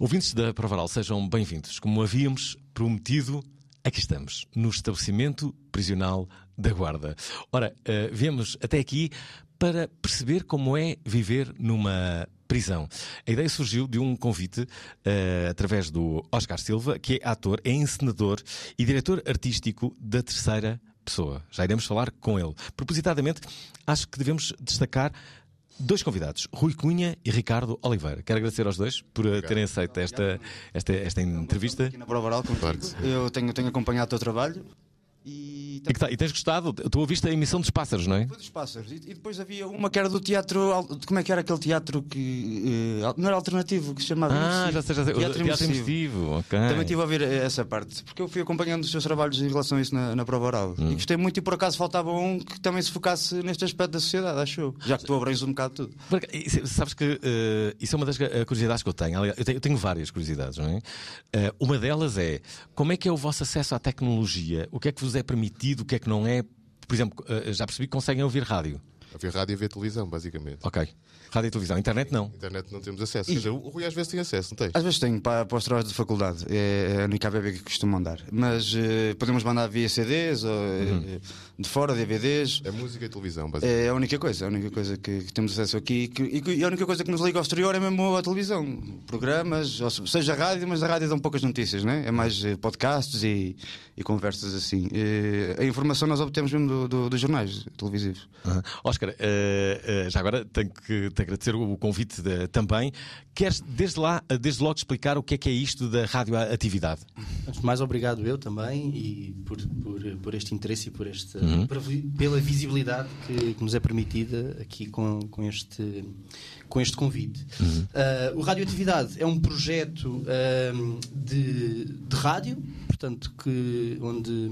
Ouvintes da Provaral, sejam bem-vindos. Como havíamos prometido, aqui estamos, no estabelecimento prisional da Guarda. Ora, uh, viemos até aqui para perceber como é viver numa prisão. A ideia surgiu de um convite uh, através do Oscar Silva, que é ator, é encenador e diretor artístico da Terceira Pessoa. Já iremos falar com ele. Propositadamente, acho que devemos destacar dois convidados, Rui Cunha e Ricardo Oliveira. Quero agradecer aos dois por uh, terem aceito esta, esta, esta entrevista. Aqui na Prova Oral. Claro. Eu tenho, tenho acompanhado o teu trabalho e, E, tá- e tens gostado? Tu ouviste a emissão dos pássaros, não é? Foi dos pássaros. E, e depois havia uma que era do teatro. Como é que era aquele teatro que. al- não era alternativo, que se chamava. Ah, já sei, já sei. O Teatro, Teatro imersivo. imersivo, ok. Também estive a ouvir essa parte, porque eu fui acompanhando os seus trabalhos em relação a isso na, na prova oral. Hum. E gostei muito, e por acaso faltava um que também se focasse neste aspecto da sociedade, acho eu. Já que tu abranges um bocado tudo. Porque, Sabes que eh, isso é uma das eh, curiosidades que eu tenho. Eu tenho, eu tenho várias curiosidades, não é? Eh, uma delas é como é que é o vosso acesso à tecnologia? O que é que vos é permitido, o que é que não é? Por exemplo, eh, já percebi que conseguem ouvir rádio. A ver rádio e a ver televisão, basicamente. Ok. Rádio e televisão. Internet não. Internet não temos acesso. Quer dizer, o Rui às vezes tem acesso, não tens? Às vezes tenho para, para os trabalhos de faculdade, é a única ABB que costumo mandar. Mas eh, podemos mandar via CDs ou eh, de fora, DVDs. É música e televisão, basicamente. É a única coisa, a única coisa que, que temos acesso aqui que- e, que- e a única coisa que nos liga ao exterior é mesmo a televisão. Programas, ou se- seja rádio, mas a rádio dão poucas notícias, né? é mais eh, podcasts e, e conversas assim. Eh, a informação nós obtemos mesmo do- do- dos jornais televisivos. Aham. Oscar, eh, eh, já agora tenho que te agradecer o convite de- também. Queres desde lá, eh, desde logo explicar o que é que é isto da radioatividade? Antes de mais, obrigado eu também e por, por, por este interesse e por este, vi- pela visibilidade que, que nos é permitida aqui com, com, este, com este convite. Ah, o Radioatividade é um projeto ahm, de, de rádio, portanto, que, onde,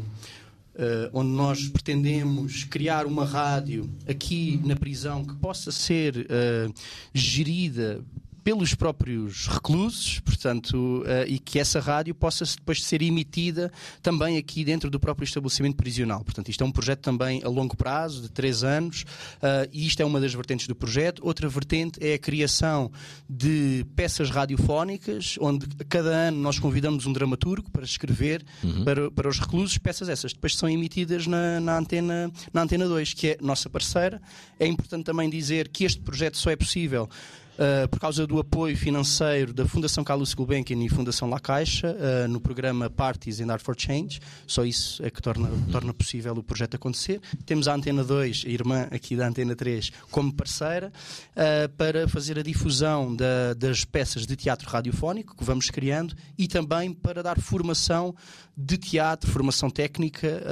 ah, onde nós pretendemos criar uma rádio aqui na prisão que possa ser ah, gerida pelos próprios reclusos, portanto, eh, e que essa rádio possa depois ser emitida também aqui dentro do próprio estabelecimento prisional. Portanto, isto é um projeto também a longo prazo, de três anos, eh, e isto é uma das vertentes do projeto. Outra vertente é a criação de peças radiofónicas, onde cada ano nós convidamos um dramaturgo para escrever para, para os reclusos, peças essas depois são emitidas na, na antena, na antena 2, que é nossa parceira. É importante também dizer que este projeto só é possível Uh, por causa do apoio financeiro da Fundação Carlos Gulbenkian e Fundação La Caixa uh, no programa Parties and Art for Change. Só isso é que torna, torna possível o projeto acontecer. Temos a Antena 2, a irmã aqui da Antena 3, como parceira uh, para fazer a difusão da- das peças de teatro radiofónico que vamos criando e também para dar formação de teatro, formação técnica,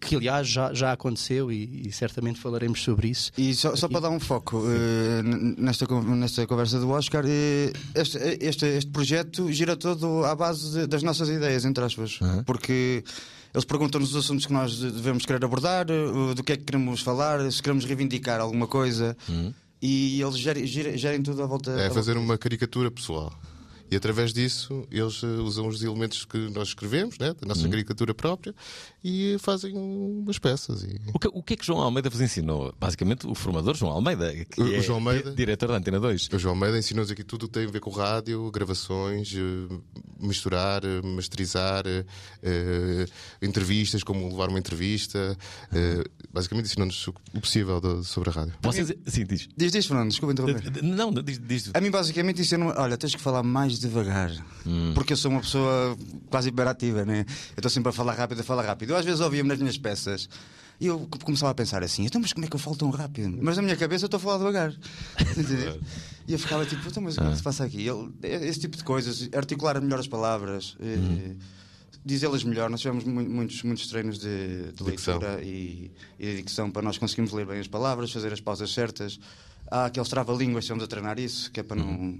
que aliás já, já aconteceu e, e certamente falaremos sobre isso. E só, só para dar um foco eh, nesta, con- nesta conversa do Oscar, eh, este, este, este projeto gira todo à base de- das nossas ideias, entre aspas. Porque eles perguntam-nos os assuntos que nós de- devemos querer abordar, eh, do que é que queremos falar, se queremos reivindicar alguma coisa. E eles gerem, gerem- gerem tudo à volta. É fazer volta uma caricatura pessoal. E através disso eles eh, usam os elementos que nós escrevemos, né, da nossa caricatura própria, e fazem umas peças. E... O que, o que é que João Almeida vos ensinou? Basicamente, o formador João Almeida, que O- o é João Almeida? di- diretor da Antena 2. O João Almeida ensinou-nos aqui tudo o que tem a ver com rádio, gravações, eh, misturar, eh, masterizar, eh, eh, entrevistas, como levar uma entrevista. eh, basicamente ensinou-nos o o possível de- sobre a rádio. Vocês, sim, diz. Diz, diz, Fernando, desculpa interromper. Não, diz, diz. A mim, basicamente, é. Olha, tens que falar mais devagar. Porque eu sou uma pessoa quase hiperativa, né? Eu estou sempre a falar rápido, a falar rápido. Eu às vezes ouvia-me nas minhas peças e eu começava a pensar assim: então, mas como é que eu falo tão rápido? Mas na minha cabeça eu estou a falar devagar. E eu ficava tipo: então, mas o que é que se passa aqui? Ele- esse tipo de coisas, articular melhor as palavras. eh, Dizê-las melhor, nós tivemos mu- muitos, muitos treinos de, de leitura e, e de dicção para nós conseguirmos ler bem as palavras, fazer as pausas certas. Há aqueles trava-línguas, estamos a treinar isso, que é para não.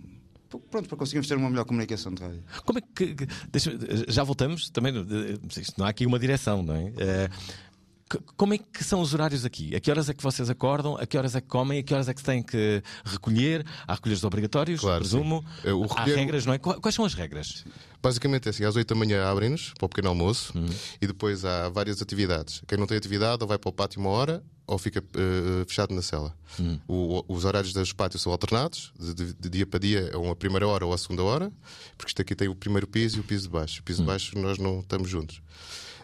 Pronto, para conseguirmos ter uma melhor comunicação de rádio. Como é que. deixa- já voltamos também. eh, não há aqui uma direção, não é? C- Como é que são os horários aqui? A que horas é que vocês acordam? A que horas é que comem? A que horas é que se têm que recolher? Há recolhas obrigatórios, Claro, presumo. o Há recolher- regras, não é? Qua- Quais são as regras? Basicamente é assim, às 8 da manhã abrem-nos para o pequeno almoço Uhum. e depois há várias atividades. Quem não tem atividade ou vai para o pátio uma hora ou fica eh, fechado na cela. Uhum. O- os horários dos pátios são alternados, de, de- de dia para dia é uma primeira hora ou a segunda hora, porque isto aqui tem o primeiro piso e o piso de baixo. O piso Uhum. de baixo nós não estamos juntos.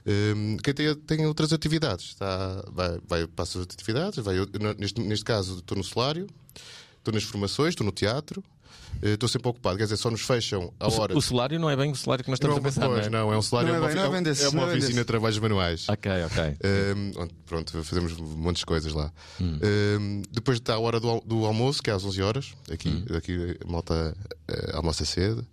Hum, quem tem, tem outras atividades, está, vai, vai para as suas atividades, vai, neste, neste caso estou no solário, estou nas formações, estou no teatro, estou sempre ocupado, quer dizer, só nos fecham a hora. o salário não é bem o salário que nós estamos Não, a pensar, pois, não é? não, é um salário, Não é é uma, bem- não é bem desse, é uma é oficina desse. de trabalhos manuais. Ok, ok. Um, onde, pronto, fazemos montes de coisas lá. Hum. Um, depois está a hora do, do almoço, que é às 11 horas. Aqui, Hum. aqui a malta eh, almoça cedo.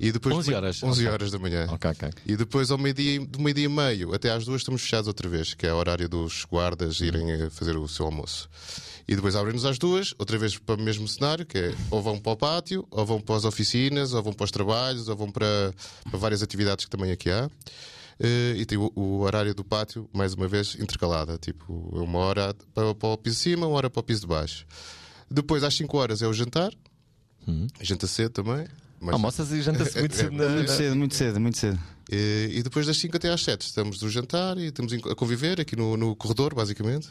E depois, 11 horas? 11 Ok. horas da manhã. Ok, ok. E depois, ao meio-dia, do meio-dia e meio até às duas, estamos fechados outra vez, que é o horário dos guardas irem eh, fazer o seu almoço. E depois abrem-nos às duas, outra vez para o mesmo cenário, que é ou vão para o pátio, ou vão para as oficinas, ou vão para os trabalhos, ou vão para, para várias atividades que também aqui há. Eh, e tem o, o horário do pátio, mais uma vez, intercalada. Tipo, uma hora para, para o piso de cima, uma hora para o piso de baixo. Depois, às 5 horas, é o jantar. Janta cedo também. mas- Almoças e janta-se muito cedo na. Muito cedo, muito cedo, muito cedo. e, e depois das 5 até às 7 estamos no jantar e estamos a conviver aqui no, no corredor, basicamente.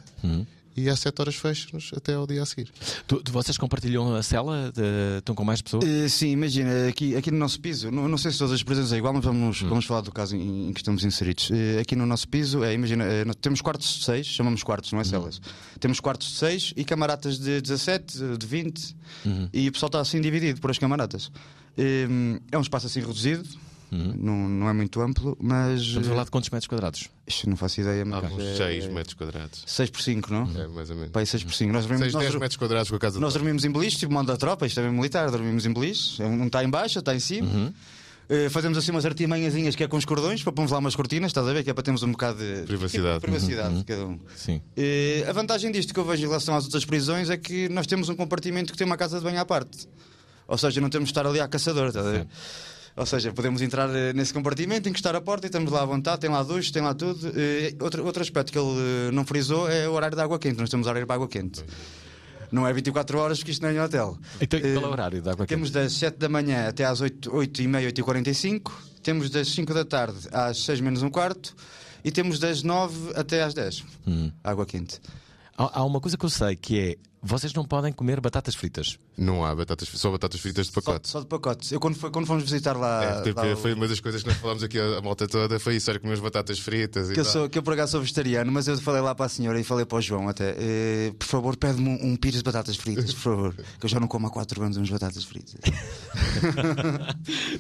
E às 7 horas fecham-nos até ao dia a seguir. Tu- tu- vocês compartilham a cela? De- estão com mais pessoas? Eh, sim, imagina, aqui, aqui no nosso piso, não, não sei se todas as prisões é igual, mas vamos, vamos falar do caso em, em que estamos inseridos. Eh, aqui no nosso piso, é, imagina, nós temos quartos de 6, chamamos quartos, não é celas. Temos quartos de 6 e camaratas de 17, de 20, e o pessoal está assim dividido por as camaratas. Eh, é um espaço assim reduzido, não, não é muito amplo, mas. Estamos a falar de quantos metros quadrados? Ixi, não faço ideia, mas. Alguns é- 6 metros quadrados. 6 por 5, não? É, mais ou menos. Pai, 6 por 5. Nós dormimos, 6, nós 10 dur- metros quadrados com a casa nós dormimos em beliche, tipo mão da tropa, isto é bem militar, dormimos em beliche. Um está em baixo, está em cima. Eh, fazemos assim umas artimanhazinhas que é com os cordões, para pôrmos lá umas cortinas, estás a ver? Que é para termos um bocado de Privacidade. privacidade de cada um. Sim. Eh, a vantagem disto que eu vejo em relação às outras prisões é que nós temos um compartimento que tem uma casa de banho à parte. Ou seja, não temos de estar ali à caçadora, estás a ver? Ou seja, podemos entrar eh, nesse compartimento, encostar a porta e estamos lá à vontade, tem lá duche, tem lá tudo. Eh, outro, outro aspecto que ele eh, não frisou é o horário da água quente. Nós temos horário para água quente. Não é 24 horas, porque isto não é em hotel. Então, qual é o horário da água quente? Temos das 7 da manhã até às 8, 8 e meia, 8 e 45. Temos das 5 da tarde às 6 menos um quarto. E temos das 9 até às 10. Hum. Água quente. Há, há uma coisa que eu sei que é: vocês não podem comer batatas fritas. Não há batatas, só batatas fritas de Só, pacote. só de pacote. Eu, quando, foi- quando fomos visitar lá. É, tipo, lá o- foi uma das coisas que nós falámos aqui a, a malta toda, foi isso, era comer as batatas fritas e Que eu, sou, que eu por acaso sou vegetariano, mas eu falei lá para a senhora e falei para o João até: eh, por favor, pede-me um, um pires de batatas fritas, por favor. Que eu já não como há 4 anos umas batatas fritas.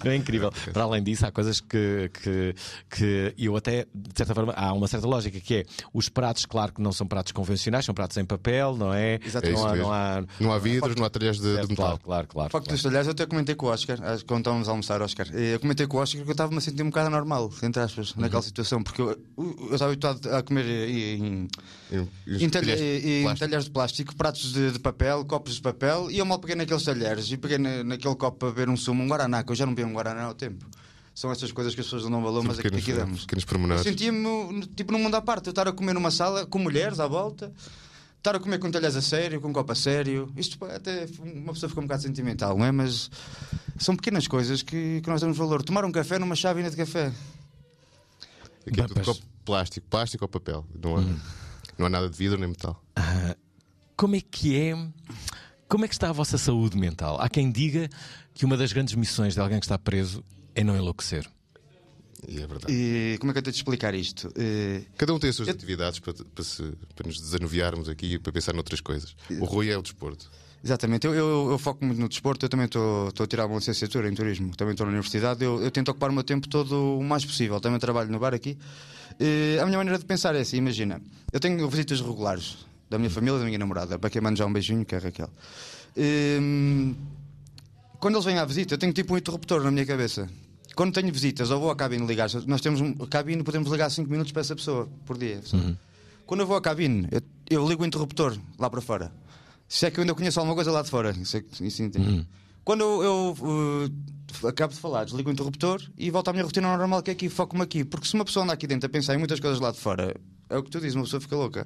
Não é incrível. Para além disso, há coisas que, que, que eu até, de certa forma, há uma certa lógica que é os pratos, claro que não são pratos convencionais, são pratos em papel, não é? Exato. É não, há, não há. Não há vidros, não há talheres de, de Certo, metal. claro, claro, claro. O facto claro. dos talheres, eu até comentei com o Oscar, quando estávamos a almoçar, Oscar, eh, eu comentei com o Oscar que eu estava-me a sentir um bocado anormal, entre aspas, Uhum. naquela situação, porque eu, eu estava habituado a comer eh, em, em, de em plástico. talheres de plástico, pratos de, de papel, copos de papel, e eu mal peguei naqueles talheres e peguei na- naquele copo para beber um sumo, um guaraná, que eu já não bebo um guaraná ao tempo. São estas coisas que as pessoas não dão valor, São mas é que pequenos, aqui damos. pequenos pormenores. sentia-me tipo num mundo à parte, eu estar a comer numa sala com mulheres à volta, estar a comer com talheres a sério, com um copo a sério. Isto até uma pessoa fica um bocado sentimental, não é? Mas são pequenas coisas que, que nós damos valor. Tomar um café numa chávena de café. Aqui é Bem, tudo copo de plástico, plástico ou papel. Não há, não há nada de vidro nem metal. Como é que é? Como é que está a vossa saúde mental? Há quem diga que uma das grandes missões de alguém que está preso é não enlouquecer. E é verdade. E como é que eu tenho de explicar isto? Eh, Cada um tem as suas atividades para, para, se- para nos desanuviarmos aqui e para pensar noutras coisas. O Rui é o desporto. Exatamente, eu, eu, eu foco muito no desporto, eu também estou a tirar uma licenciatura em turismo, também estou na universidade, eu, eu tento ocupar o meu tempo todo o mais possível, também trabalho no bar aqui. Eh, a minha maneira de pensar é assim, imagina, eu tenho visitas regulares da minha família e da minha namorada, para quem manda já um beijinho, que é a Raquel. Eh, quando eles vêm à visita, eu tenho tipo um interruptor na minha cabeça. Quando tenho visitas ou vou à cabine ligar, nós temos um a cabine, podemos ligar 5 minutos para essa pessoa por dia. Quando eu vou à cabine, eu, eu ligo o interruptor lá para fora. Se é que eu ainda conheço alguma coisa lá de fora. Isso, é isso entendo. Quando eu, eu, uh, acabo de falar, desligo o interruptor e volto à minha rotina normal, que é aqui, foco-me aqui. Porque se uma pessoa anda aqui dentro a pensar em muitas coisas lá de fora, é o que tu dizes, uma pessoa fica louca.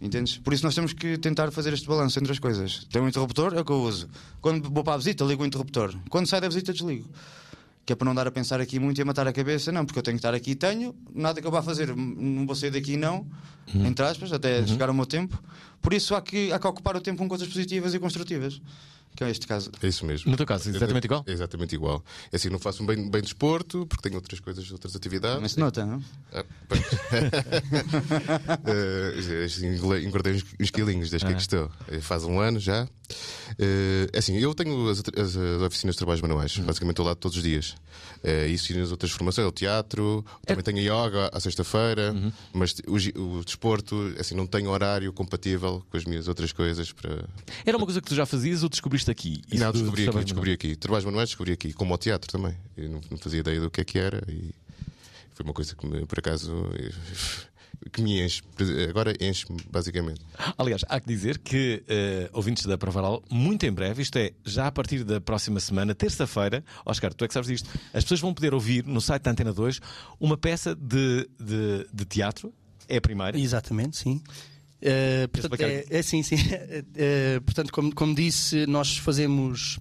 Entendes? Por isso nós temos que tentar fazer este balanço entre as coisas. Tem um interruptor, é o que eu uso. Quando vou para a visita, ligo o interruptor. Quando sai da visita, desligo. Que é para não dar a pensar aqui muito e a matar a cabeça, não, porque eu tenho que estar aqui e tenho, nada que eu vá fazer, não vou sair daqui não, entre aspas, até chegar ao meu tempo. Por isso há que, há que ocupar o tempo com coisas positivas e construtivas, que é este caso. É isso mesmo. No teu caso, exatamente igual? É exatamente igual. É assim, não faço um bem, bem desporto, porque tenho outras coisas, outras atividades. Mas se nota, não? Ah. Eh, assim, engole- engordei uns, uns quilinhos desde que aqui estou. Eh, Faz um ano já. Eh, é assim, eu tenho as, as- as oficinas de trabalhos manuais, basicamente estou lá todos os dias. Isso e nas outras formações, o teatro, também tenho a yoga à sexta-feira, mas o, o desporto, assim, não tenho horário compatível com as minhas outras coisas para. Era uma coisa que tu já fazias ou descobriste aqui? Isso não, descobri do aqui, descobri aqui. Trabalhos manuais descobri aqui, como o teatro também. Eu não, não fazia ideia do que é que era e foi uma coisa que me, por acaso que me enche. Agora enche-me, basicamente. Aliás, há que dizer que, eh, ouvintes da Provaral, muito em breve, isto é, já a partir da próxima semana, terça-feira, Oscar, tu é que sabes disto, as pessoas vão poder ouvir no site da Antena 2 uma peça de, de, de teatro, é a primeira. Exatamente, sim. Uh, portanto, é, é sim, sim. Uh, portanto, como, como disse, nós fazemos.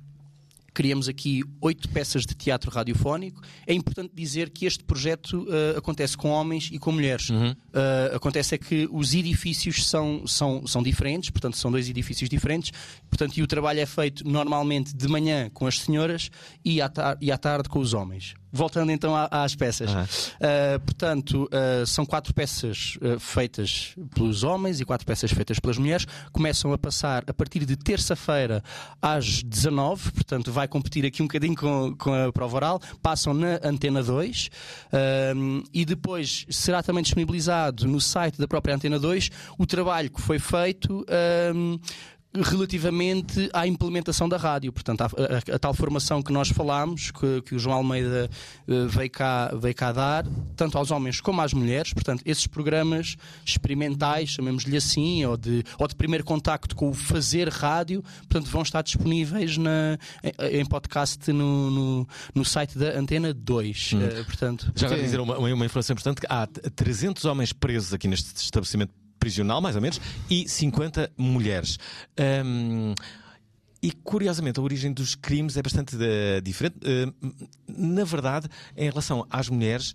Criamos aqui oito peças de teatro radiofónico. É importante dizer que este projeto uh, acontece com homens e com mulheres. Uh, acontece é que os edifícios são, são, são diferentes, portanto, são dois edifícios diferentes. Portanto, e o trabalho é feito normalmente de manhã com as senhoras e à, e à tarde com os homens. Voltando então às peças. Aham. Uh, portanto, uh, são quatro peças uh, feitas pelos homens e quatro peças feitas pelas mulheres. Começam a passar a partir de terça-feira às 19, portanto, vai competir aqui um bocadinho com, com a prova oral. Passam na Antena 2 um, e depois será também disponibilizado no site da própria Antena 2 o trabalho que foi feito. Relativamente à implementação da rádio, portanto, a, a- a tal formação que nós falámos, que, que o João Almeida eh, veio, cá, veio cá dar, tanto aos homens como às mulheres, portanto, esses programas experimentais, chamemos-lhe assim, ou de, ou de primeiro contacto com o fazer rádio, portanto, vão estar disponíveis na, em, em podcast no, no, no site da Antena 2. Eh, portanto, Já vai dizer uma, uma, uma informação importante: que há 300 homens presos aqui neste estabelecimento prisional, mais ou menos, e 50 mulheres. Ahm, e curiosamente, a origem dos crimes é bastante eh, diferente. Ahm, na verdade, em relação às mulheres,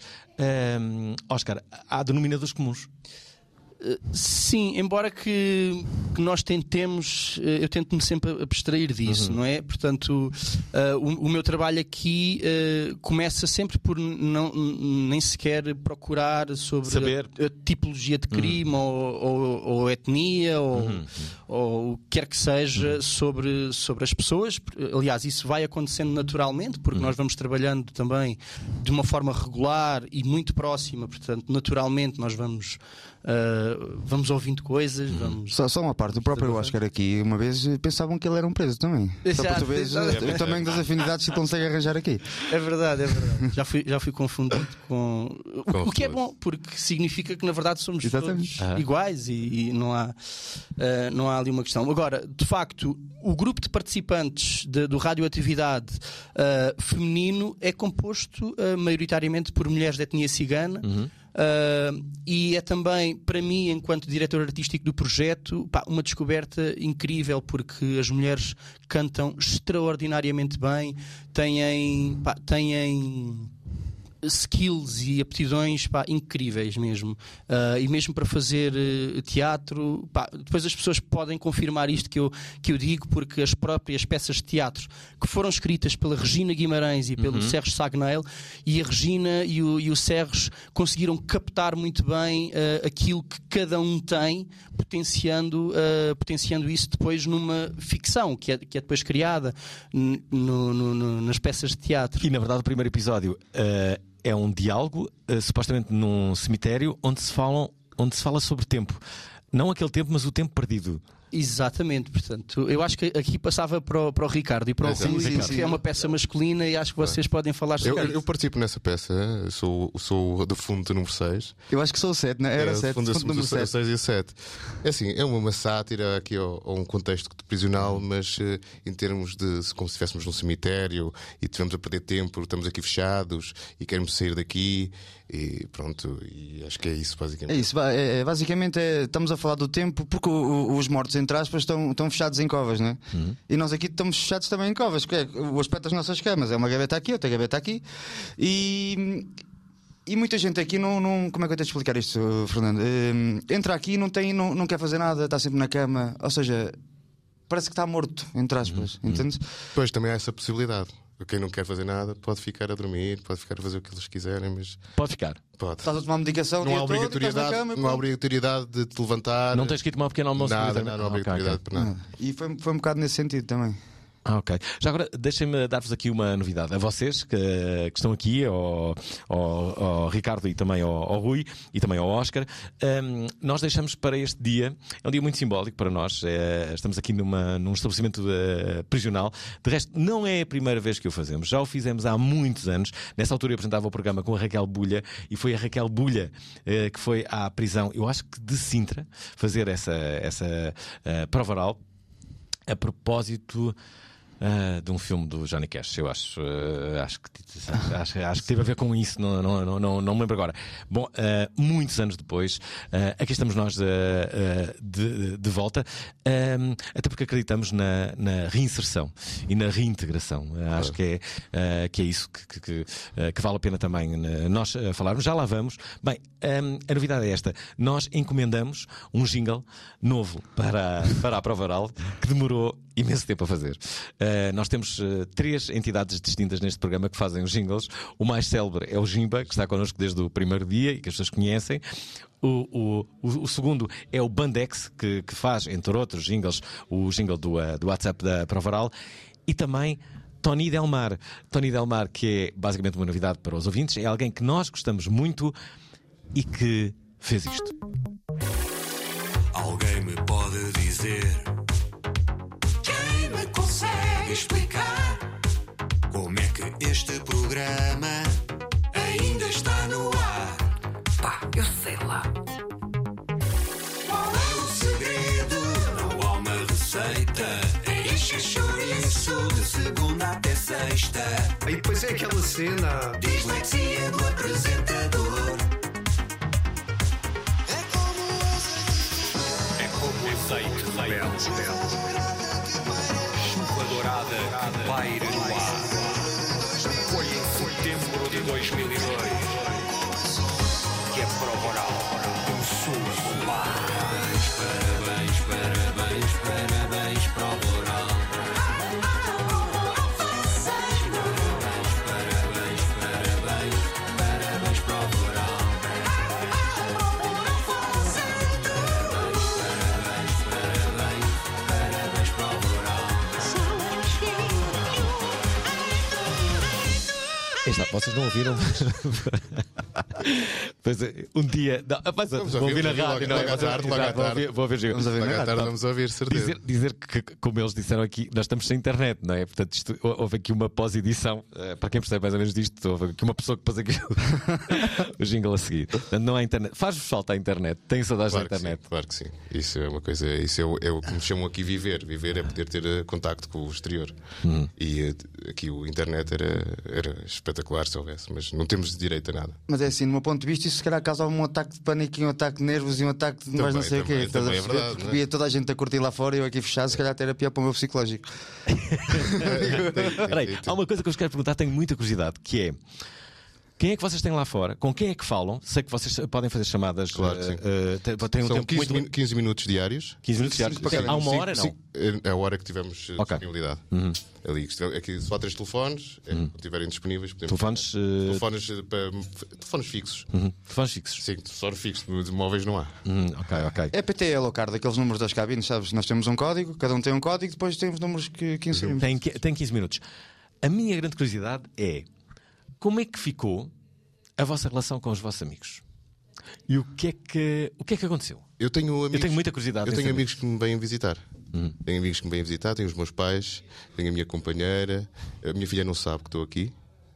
Oscar, há denominadores comuns. Sim, embora que, que nós tentemos, eh, eu tento-me sempre abstrair disso, não é? Portanto, eh, o, o meu trabalho aqui eh, começa sempre por não, nem sequer procurar sobre Saber. a, a tipologia de crime ou, ou- ou etnia ou, ou o que quer que seja sobre, sobre as pessoas. Aliás, isso vai acontecendo naturalmente, porque nós vamos trabalhando também de uma forma regular e muito próxima, portanto, naturalmente nós vamos. Uh, vamos ouvindo coisas, vamos. Só, só uma parte, o próprio Oscar aqui, uma vez eh, pensavam que ele era um preso também. Só Exato, para tu veres exato. eh, o tamanho das afinidades que consegue arranjar aqui. É verdade, é verdade. já, fui, já fui confundido com. O, Com o que é bom, porque significa que na verdade somos Exatamente. todos iguais e, e não, há, uh, não há ali uma questão. Agora, de facto, o grupo de participantes de- do Radioatividade uh, feminino é composto uh, maioritariamente por mulheres de etnia cigana. Uh, e é também, para mim, enquanto diretor artístico do projeto, pá, uma descoberta incrível, porque as mulheres cantam extraordinariamente bem, têm, pá, têm skills e aptidões pá, incríveis mesmo. Uh, e mesmo para fazer uh, teatro, pá, depois as pessoas podem confirmar isto que eu, que eu digo, porque as próprias peças de teatro que foram escritas pela Regina Guimarães e pelo uhum. Serres Sagnail, e a Regina e o, e o Serres conseguiram captar muito bem uh, aquilo que cada um tem, potenciando, potenciando isso depois numa ficção que é, que é depois criada no, no, no, nas peças de teatro. E na verdade, o primeiro episódio é um diálogo, uh, supostamente num cemitério, onde se, falam, onde se fala sobre tempo. Não aquele tempo, mas o tempo perdido. Exatamente, portanto, eu acho que aqui passava para o, para o Ricardo e para o Rui, que é uma peça masculina e acho que vocês podem falar sobre eu, eu participo nessa peça, sou, sou do fundo número 6. Eu acho que sou o 7, não é? Era 7, fundo, fundo número 7. 6 e 7. É assim, é uma sátira aqui a um contexto prisional, mas uh, em termos de como se estivéssemos num cemitério e tivemos a perder tempo, estamos aqui fechados e queremos sair daqui e pronto, e acho que é isso basicamente. É isso, é, é, basicamente é, estamos a falar do tempo porque o, o, os mortos, entre aspas, estão, estão fechados em covas, né? Uhum. E nós aqui estamos fechados também em covas, que é o aspecto das nossas camas. É uma gaveta aqui, outra gaveta aqui. E. E muita gente aqui não, não. Como é que eu tenho de explicar isto, Fernando? Uh, entra aqui não tem, não, não quer fazer nada, está sempre na cama. Ou seja, parece que está morto, entre aspas. Uhum. Entendes? Pois também há essa possibilidade. Quem não quer fazer nada pode ficar a dormir, pode ficar a fazer o que eles quiserem, mas. Pode ficar. Pode. Estás a tomar medicação, não há obrigatoriedade, cama, não há obrigatoriedade de te levantar. Não tens que ir tomar um pequeno almoço. Nada, não, não há obrigatoriedade okay, okay. para nada. E foi, foi um bocado nesse sentido também. Ah, ok. Já agora, deixem-me dar-vos aqui uma novidade. A vocês que, que estão aqui, ao, ao, ao, Ricardo e também ao, ao, Rui e também ao Oscar, um, nós deixamos para este dia, é um dia muito simbólico para nós. É, estamos aqui numa, num estabelecimento uh, prisional. De resto, não é a primeira vez que o fazemos. Já o fizemos há muitos anos. Nessa altura eu apresentava o programa com a Raquel Bulha e foi a Raquel Bulha uh, que foi à prisão, eu acho que de Sintra, fazer essa, essa uh, prova oral. A propósito uh, de um filme do Johnny Cash, eu acho. Uh, acho, que, acho, acho que teve a ver com isso, não, não, não, não, não me lembro agora. Bom, uh, muitos anos depois, aqui estamos nós de, de, volta, até porque acreditamos na, na, reinserção e na reintegração. Acho que é, que é isso que, que, que, vale a pena também nós falarmos. Já lá vamos. Bem, a novidade é esta: nós encomendamos um jingle novo para, para a prova oral que demorou imenso tempo a fazer. Uh, nós temos uh, três entidades distintas neste programa que fazem os jingles. O mais célebre é o Jimba, que está connosco desde o primeiro dia e que as pessoas conhecem. O, o, o, segundo é o Bandex, que, que, faz, entre outros jingles, o jingle do, uh, do WhatsApp da Provaral. E também Tony Delmar. Tony Delmar, que é basicamente uma novidade para os ouvintes, é alguém que nós gostamos muito e que fez isto. Alguém me pode dizer explicar como é que este programa ainda está no ar. Pá, eu sei lá. Qual é o segredo? Não há uma receita. É chouriço de segunda até sexta. Aí depois é aquela cena. Dislexia do apresentador. É como o azeite. É como o azeite rebelde dourada paire no ar. Foi Vocês não ouviram? pois é, um dia. Não, mas, vamos vou ouvir na rádio, não é? Tarde, logo à tarde. Vou ouvir, vamos ouvir na rádio. Vamos ouvir, certeza. Dizer, dizer que, como eles disseram aqui, nós estamos sem internet, não é? Portanto, isto, houve aqui uma pós-edição. Uh, para quem percebe mais ou menos disto, houve aqui uma pessoa que pôs aqui o jingle a seguir. Portanto, não há internet. Faz-vos falta a internet. Tem saudades claro da internet. Sim, claro que sim. Isso é uma coisa. Isso é, é o que me chamam aqui viver. Viver é poder ter uh, contacto com o exterior. Hum. E uh, aqui o internet era, era espetacular se houvesse, mas não temos direito a nada. Mas é assim, no meu ponto de vista, isso se calhar causava um ataque de pânico, um ataque de nervos e um ataque de mais não sei o quê. É verdade, porque via toda a gente a curtir lá fora e eu aqui fechado, se calhar até era pior para o meu psicológico. Peraí, há uma coisa que eu vos quero perguntar, tenho muita curiosidade, que é. Quem é que vocês têm lá fora? Com quem é que falam? Sei que vocês podem fazer chamadas. Claro que sim. têm um São tempo 15, muito. min- 15 minutos diários. 15 minutos diários. Sim, há uma hora, não? cinco- É a hora que tivemos eh, Ok. disponibilidade. Ali, que estiver- aqui só há três telefones, é, quando estiverem disponíveis, podemos. Telefones, eh, Telefones, para- telefones fixos. Uhum. Telefones fixos. Sim, telefone fixo, de móveis não há. Uhum, ok, ok. É PTL, o card, aqueles números das cabines, sabes? Nós temos um código, cada um tem um código, depois temos números que, que inserimos. Tem, qui- tem 15 minutos. A minha grande curiosidade é como é que ficou a vossa relação com os vossos amigos? E o que é que, o que, é que aconteceu? Eu tenho amigos, tenho muita curiosidade Eu tenho saber. amigos que me vêm visitar. Tenho amigos que me vêm visitar, tenho os meus pais, tenho a minha companheira. A minha filha não sabe que estou aqui.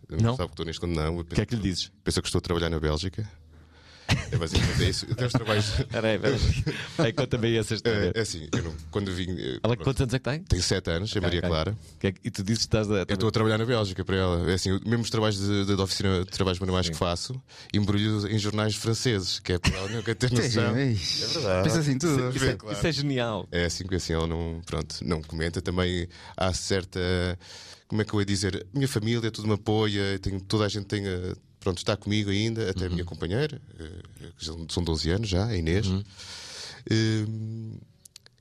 Não? sabe que estou neste não. O que é que lhe dizes? Pensa que estou a trabalhar na Bélgica. É basicamente é isso. Eu tenho os trabalhos. Espera aí, espera aí. É, Conta bem essa história. É, é assim, eu não- quando vim. Ela, pronto, quantos anos é que tem? tem 7 anos, é Maria Ok. Clara. Que é e tu dizes que estás a. Eu estou a trabalhar na Bélgica para ela. É assim, eu- mesmo os trabalhos de, de, de oficina de trabalhos manuais que faço, embrulho em jornais franceses, que é para ela nunca ter noção. É verdade. Pensa assim tudo. Isso, é, claro. isso é genial. É assim que assim ela não, pronto, não comenta. Também há certa. Como é que eu ia dizer? Minha família, tudo me apoia, tenho, toda a gente tem. Eh, Pronto, está comigo ainda, até a minha companheira, eh, que já são 12 anos já, a Inês. Eh,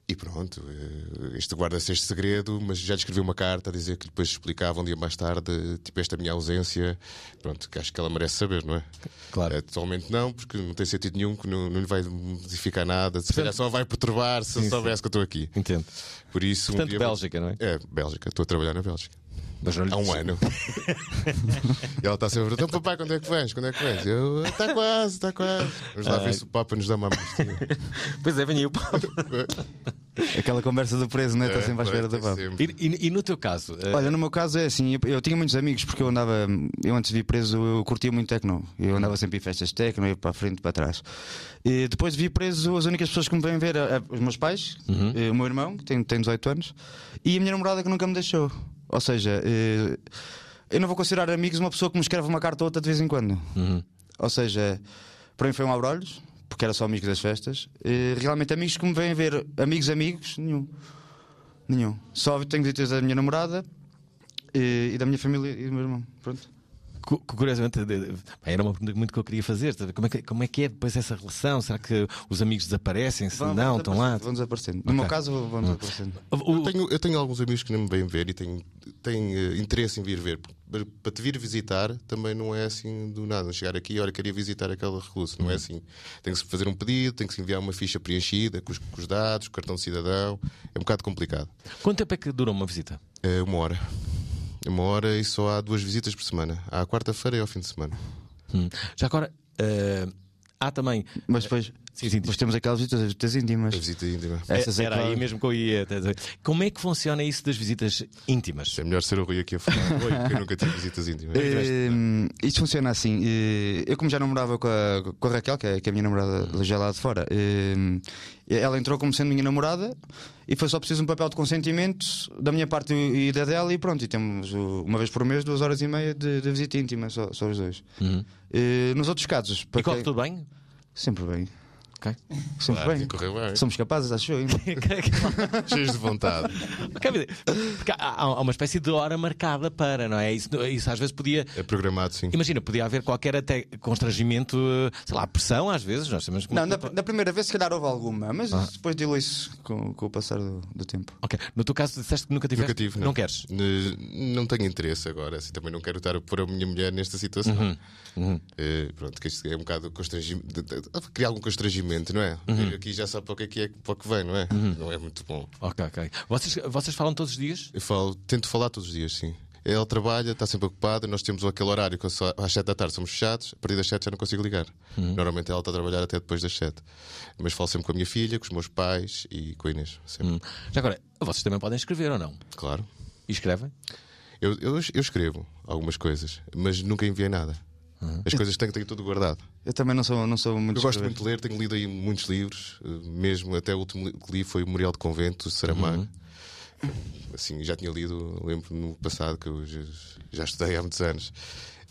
e pronto, eh, isto guarda-se este segredo, mas já lhe escrevi uma carta a dizer que depois explicava um dia mais tarde, tipo, esta minha ausência. Pronto, que acho que ela merece saber, não é? Claro. É, totalmente não, porque não tem sentido nenhum, que não, não lhe vai modificar nada. Se calhar só vai perturbar se Sim, soubesse que eu estou aqui. Entendo. Por isso, um Portanto, dia- Bélgica, não é? É, Bélgica, estou a trabalhar na Bélgica. Mas não lhe Há um ano. e ela está sempre, então papai, quando é que vens? Quando é que vens? Eu, está quase, está quase. Vamos lá ver se o Papa nos dá uma amostra. Pois é, venha o Papa. Aquela conversa do preso, né? Está sempre à espera da papa. E, e- e no teu caso? eh, Olha, no meu caso é assim, eu, eu tinha muitos amigos porque eu andava, eu antes de vir preso, eu curtia muito tecno. Eu andava sempre em festas de tecno, ia para a frente, para trás. E depois de vir preso, as únicas pessoas que me vêm ver, é, é os meus pais, eh, o meu irmão, que tem, tem 18 anos, e a minha namorada que nunca me deixou. Ou seja, eh, eu não vou considerar amigos uma pessoa que me escreve uma carta ou outra de vez em quando. Ou seja, para mim foi um abrolhos, porque era só amigos das festas. Eh, realmente amigos que me vêm ver, amigos, amigos, nenhum. Nenhum. Só tenho visitas da minha namorada e, e da minha família e do meu irmão. Pronto. Cu- curiosamente, era uma pergunta muito que eu queria fazer. Como é que, como é, que é depois essa relação? Será que os amigos desaparecem? Se Vão- não, estão lá? Vão desaparecendo. No meu caso, vão desaparecendo. O- Eu tenho, eu tenho alguns amigos que nem me vêm ver e têm, têm eh, interesse em vir ver. Para- te vir visitar também não é assim do nada. Chegar aqui, olha, queria visitar aquele recluso. Não é assim. Tem que se fazer um pedido, tem que se enviar uma ficha preenchida com os, com os dados, com o cartão de cidadão. É um bocado complicado. Quanto tempo é que dura uma visita? É uma hora. Uma hora e só há duas visitas por semana. À quarta-feira e ao fim de semana. Hum. Já agora, eh, há também. Mas depois, Sim, sim, depois temos aquelas visitas, as visitas íntimas. A visita íntima. Essas é Era aí mesmo que eu ia. Como é que funciona isso das visitas íntimas? É melhor ser o Rui aqui a falar. Oi, porque eu nunca tive visitas íntimas. Hum, isto funciona assim. eh, Eu, como já não morava com a, com a Raquel, que é, que é a minha namorada já lá de fora, hum, ela entrou como sendo minha namorada e foi só preciso um papel de consentimento da minha parte e da dela, e pronto. E temos uma vez por mês, duas horas e meia de, de visita íntima, só, só os dois. Eh, nos outros casos, E corre quem- tudo bem? sempre bem. Ok. Sempre Claro, bem. correu bem. Somos capazes, acho eu. Cheios de vontade. Porque há, há uma espécie de hora marcada para, não é? Isso, isso às vezes podia. É programado, sim. Imagina, podia haver qualquer até constrangimento, eh, sei lá, pressão às vezes. Nós sabemos Não, da, da primeira vez, se calhar houve alguma, mas Ah. depois dilui-se com, com o passar do, do tempo. Ok. No teu caso, disseste que nunca tiveste. Nunca tive, não. queres? Ne- Não tenho interesse agora. Assim, também não quero estar a pôr a minha mulher nesta situação. Uhum, Eh, pronto, que isto é um bocado constrangimento. Criar algum constrangimento, não é? Uhum. Vir Aqui já sabe para o que é que é, para que vem, não é? Não é muito bom. Ok, ok. Vocês, vocês falam todos os dias? Eu falo, tento falar todos os dias, sim. Ele trabalha, está sempre ocupado. Nós temos aquele horário que às 7 da tarde somos fechados. A partir das 7 já não consigo ligar. Uhum. Normalmente ela está a trabalhar até depois das 7. Mas falo sempre com a minha filha, com os meus pais e com a Inês. Sempre. Hum. Já agora, vocês também podem escrever ou não? Claro. E escrevem? Eu, eu, eu escrevo algumas coisas, mas nunca enviei nada. As coisas têm que ter tudo guardado. Eu também não sou, não sou muito Eu gosto escrever. muito de ler, tenho lido aí muitos livros, eh, mesmo até o último que li foi o Memorial de Convento, de Saramago. Assim, já tinha lido, lembro no passado que eu já, já estudei há muitos anos.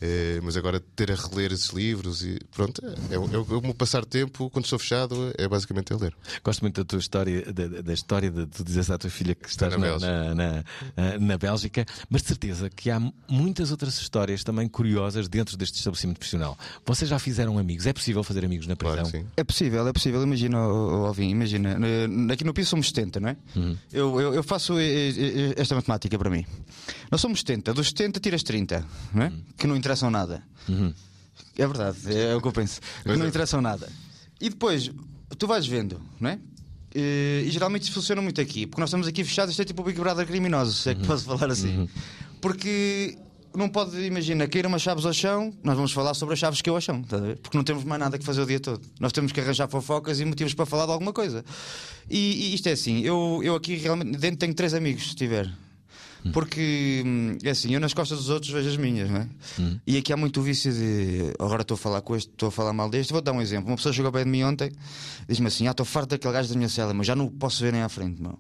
Eh, mas agora ter a reler esses livros e pronto, é, é, o- é o meu passar tempo quando estou fechado, é basicamente a ler. Gosto muito da tua história, da, da história de tu dizes à tua filha que estás na na, Bélgica. na, na- na- na Bélgica, mas de certeza que há muitas outras histórias também curiosas dentro deste estabelecimento profissional. Vocês já fizeram amigos? É possível fazer amigos na prisão? Claro. É possível, é possível. Imagina, Alvin, imagina. Aqui no piso somos 70, não é? Eu, eu, eu faço esta matemática para mim. Nós somos 70, dos 70 tiras 30, não é? Que não interessam nada. É verdade, é o que eu penso. Que Pois não é. interessam nada. E depois, tu vais vendo, não é? Eh, E geralmente isso funciona muito aqui, porque nós estamos aqui fechados, isto é tipo o Big Brother criminoso, se é que posso falar assim. Porque não pode, imagina, cair umas chaves ao chão, nós vamos falar sobre as chaves que eu ao chão, ver? Porque não temos mais nada que fazer o dia todo. Nós temos que arranjar fofocas e motivos para falar de alguma coisa. E, e isto é assim, eu, eu aqui realmente dentro tenho três amigos, se tiver. Porque hum, é assim, eu nas costas dos outros vejo as minhas, não é? E aqui há muito vício de agora estou a falar com este, estou a falar mal deste. Vou dar um exemplo. Uma pessoa chegou ao pé de mim ontem, diz-me assim: Ah, estou farto daquele gajo da minha cela, mas já não o posso ver nem à frente, meu.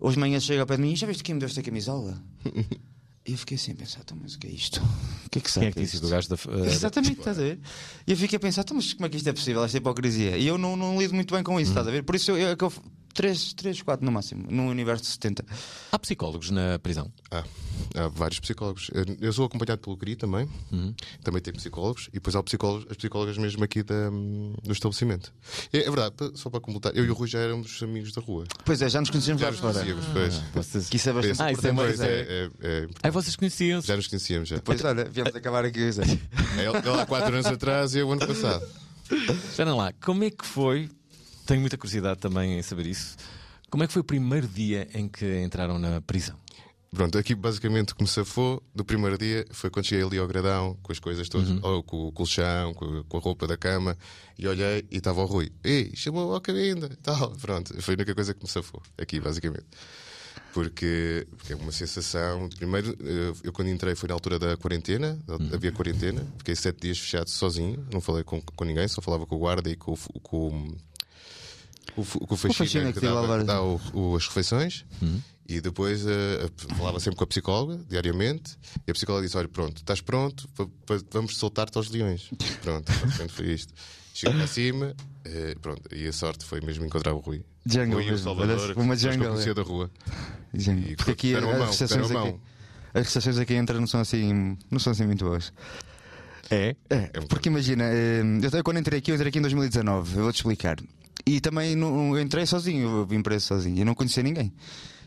Hoje de manhã chega ao pé de mim: Já viste quem me deu esta camisola? E eu fiquei assim a pensar: "Então, Mas o que é isto? O que é que Quem será é que é tem sido isto?" o gajo da. eh, Exatamente, estás a ver? E eu fiquei a pensar, "Então, mas como é que isto é possível, esta hipocrisia? E eu não, não lido muito bem com isso, estás a ver? Por isso eu, eu, é que eu três, três, quatro no máximo, no universo de 70. Há psicólogos na prisão. Há, há vários psicólogos. Eu- sou acompanhado pelo CRI também. Também tem psicólogos. E depois há psicólogos, as psicólogas mesmo aqui da, do estabelecimento. É, é verdade, só para completar, eu e o Rui já éramos amigos da rua. Pois é, já nos conhecemos Já lá nos fora. conhecíamos, pois. Vocês... Que isso é bastante Ah, isso é mais- Pois, é, é, é, Ai, vocês conheciam-se. já nos conhecíamos já. Pois olha, viemos acabar aqui. Zé. Ele, ele há 4 anos atrás e eu o ano passado. Espera lá, como é que foi? Tenho muita curiosidade também em saber isso. Como é que foi o primeiro dia em que entraram na prisão? Pronto, aqui basicamente como se for do primeiro dia foi quando cheguei ali ao gradão, com as coisas todas, ou com o colchão, com, a- com a roupa da cama, e olhei e estava o Rui. Ei, chamou a cabinda e tal. Pronto, foi a única coisa que me safou, aqui basicamente. Porque, porque é uma sensação. Primeiro, eh, eu quando entrei foi na altura da quarentena, havia quarentena, fiquei sete dias fechado sozinho, não falei com, com ninguém, só falava com o guarda e com, com, o- o o faxina faxina que que dava, dá o- o- as refeições. E depois eh, falava sempre com a psicóloga, diariamente, e a psicóloga disse: Olha, pronto, estás pronto, pa- pa- vamos soltar-te aos leões. Pronto, foi isto. Cheguei para cima, eh, pronto, e a sorte foi mesmo encontrar o Rui. Jungle Rui e o Salvador, uma pessoas que eu jungle, conhecia é. da rua. Gente, E Porque aqui as mão, recepções aqui, as recepções aqui entram não são assim, não são assim muito boas. É? É, É porque imagina, eh, eu até quando entrei aqui, eu entrei aqui em 2019, eu vou-te explicar. E também não, eu entrei sozinho, eu vim preso sozinho, eu não conhecia ninguém.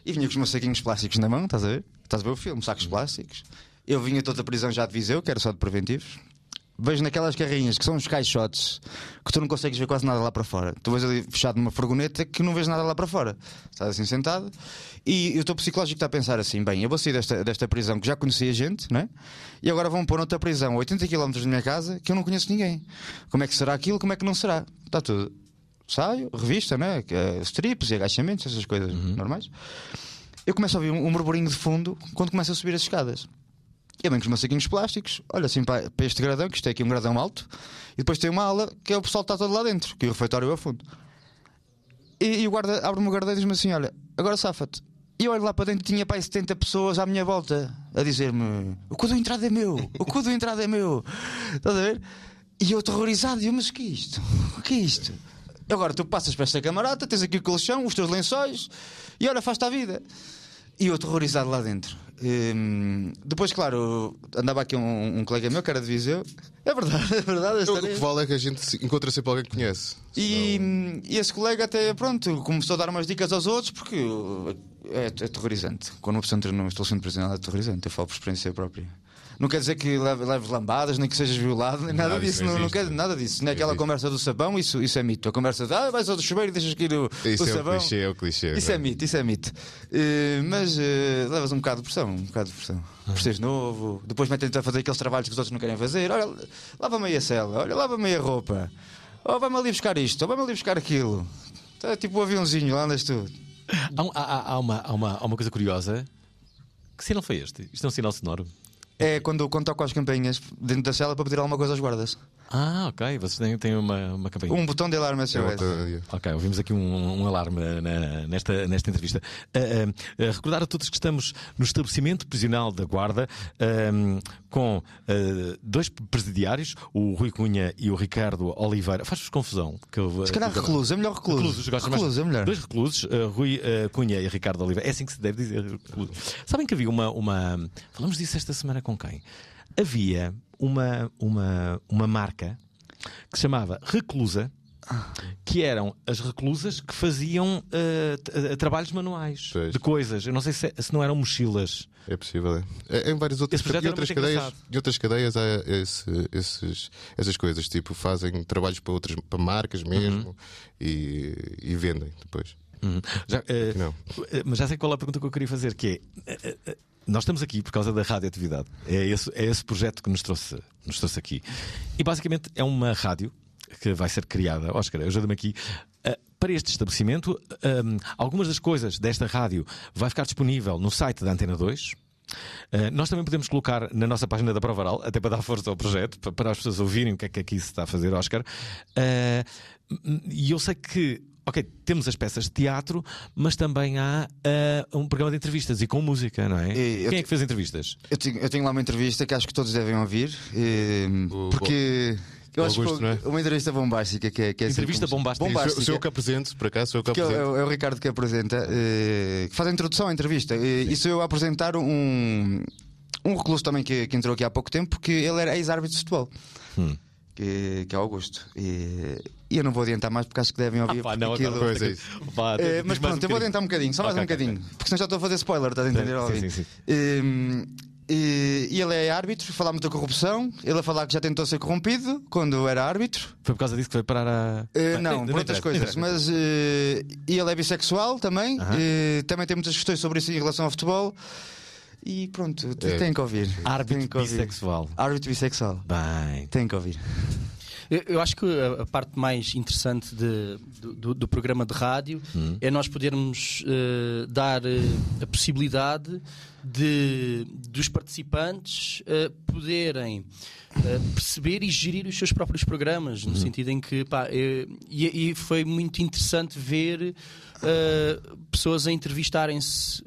E vinha com os meus saquinhos plásticos na mão, estás a ver? Estás a ver o filme, sacos plásticos. Eu vinha toda a prisão já de Viseu, que era só de preventivos. Vejo naquelas carrinhas que são uns caixotes que tu não consegues ver quase nada lá para fora. Tu vais ali fechado numa furgoneta que não vês nada lá para fora. Estás assim sentado e o teu psicológico está a pensar assim: bem, eu vou sair desta, desta prisão que já conhecia gente, não é? E agora vão pôr noutra prisão a 80 km da minha casa que eu não conheço ninguém. Como é que será aquilo? Como é que não será? Está tudo. Saio, revista, né? É Strips e agachamentos, essas coisas normais. Eu começo a ouvir um, um burburinho de fundo quando começo a subir as escadas. Eu venho com os meus saquinhos plásticos, olha assim para, para este gradão, que isto é aqui um gradão alto, e depois tem uma ala que é o pessoal que está todo lá dentro, que o refeitório é ao fundo. E, e o guarda abre-me o guarda e diz-me assim: Olha, agora safa-te. E eu olho lá para dentro tinha para aí 70 pessoas à minha volta a dizer-me: O cu do entrada é meu, o cu do entrada é meu. Estás a ver? E eu aterrorizado, e eu, mas o que é isto? O que é isto? Agora tu passas para esta camarada, tens aqui o colchão, os teus lençóis, e olha, faz-te a vida. E eu aterrorizado lá dentro. Hum, depois, claro, andava aqui um, um colega meu que era de Viseu. É verdade, é verdade. O que vale é que a gente encontra sempre alguém que conhece. e, e esse colega até, pronto, começou a dar umas dicas aos outros porque é, é aterrorizante. Quando uma pessoa entra numa estabelecimento prisional é aterrorizante. Eu falo por experiência própria. Não quer dizer que leve- leves lambadas, nem que sejas violado, nem nada, Nada disso. Não, não não quer nada disso. Nem aquela existe. conversa do sabão, isso, isso é mito. A conversa de ah, vais ao chuveiro e deixas cair o, Isso o é o clichê, é o clichê. Isso não é mito, isso é mito. Eh, mas eh, levas um bocado de pressão, um bocado de pressão. Por seres novo, depois metem-te a fazer aqueles trabalhos que os outros não querem fazer. Olha, lava-me aí a cela, olha, lava-me aí a roupa. Ou vai-me ali buscar isto, ou vai-me ali buscar aquilo. É tipo um aviãozinho, lá andas tu. Há, há- há- há uma, há, uma, há uma coisa curiosa. Que sinal foi este? Isto é um sinal sonoro. É quando, quando toco as campainhas dentro da cela para pedir alguma coisa aos guardas. Ah, ok. Vocês têm, têm uma, uma campainha. Um botão de alarme É SOS. Ok, ouvimos aqui um, um alarme na- nesta, nesta entrevista. Ah, ah, recordar a todos que estamos no estabelecimento prisional da Guarda ah, com dois presidiários, o Rui Cunha e o Ricardo Oliveira. Faz-vos confusão. Que eu, Se calhar recluso, é melhor recluso. Reclusos, gostas mais? recluso, é melhor. Dois reclusos, Rui Cunha e Ricardo Oliveira. É assim que se deve dizer. recluso. Sabem que havia uma, uma. Falamos disso esta semana com quem? Havia uma, uma, uma marca que se chamava Reclusa. Que eram as reclusas que faziam ah, trabalhos manuais Pois. de coisas. Eu não sei se, se não eram mochilas. É possível, é. É, Em várias outras, era outras cadeias, em outras cadeias há esse- esses, essas coisas, tipo, fazem trabalhos para outras para marcas mesmo Uhum. e, e vendem depois. Uhum. Já, Não. eh, Mas já sei qual é a pergunta que eu queria fazer, que é. eh, Nós estamos aqui por causa da radioatividade. É esse, é esse projeto que nos trouxe, nos trouxe aqui. E basicamente é uma rádio que vai ser criada. Oscar, ajuda-me aqui. eh, para este estabelecimento, Ahm, algumas das coisas desta rádio vai ficar disponível no site da Antena 2. Uh, nós também podemos colocar na nossa página da Provaral, até para dar força ao projeto, para, para as pessoas ouvirem o que é que aqui se está a fazer, Oscar. Uh, e eu sei que, ok, temos as peças de teatro, mas também há uh, um programa de entrevistas e com música, não é? E eu Quem é que fez entrevistas? Eu tenho, eu tenho lá uma entrevista que acho que todos devem ouvir. eh, O- porque eu o acho Augusto, que não é? uma entrevista bombástica que é, que é assim Entrevista como- bombástica. Sou, sou eu que apresento, por acaso, sou eu que Que é, o- apresento. é o- é o Ricardo que apresenta, eh, que faz a introdução à entrevista. Eh, e sou eu a apresentar um, um recluso também que, que entrou aqui há pouco tempo, que ele era ex-árbitro de futebol. Hum. Que, que é Augusto. E, e eu não vou adiantar mais porque acho que devem ouvir. Ah, pá, não, aquilo- Pois é isso. Vá, Eh, mas pronto, eu vou adiantar um bocadinho, só mais Ok, um bocadinho. Porque senão já estou a fazer spoiler, estás a entender? Sim, sim, sim. Hum, E, ele é árbitro, falar muita corrupção. Ele a falar que já tentou ser corrompido quando era árbitro. Foi por causa disso que foi parar a. Bem, não, por outras coisas. não. Mas e ele é bissexual também. Eh, também tem muitas questões sobre isso em relação ao futebol. E pronto, É. tem que ouvir. Árbitro que ouvir. bissexual. Árbitro bissexual. Bem. Tem que ouvir. Eu, eu acho que a, parte mais interessante de- do, do- programa de rádio é nós podermos eh, dar eh, a possibilidade de, dos participantes eh, poderem perceber e gerir os seus próprios programas, no sentido em que pá, eh, e, e foi muito interessante ver pessoas a entrevistarem-se,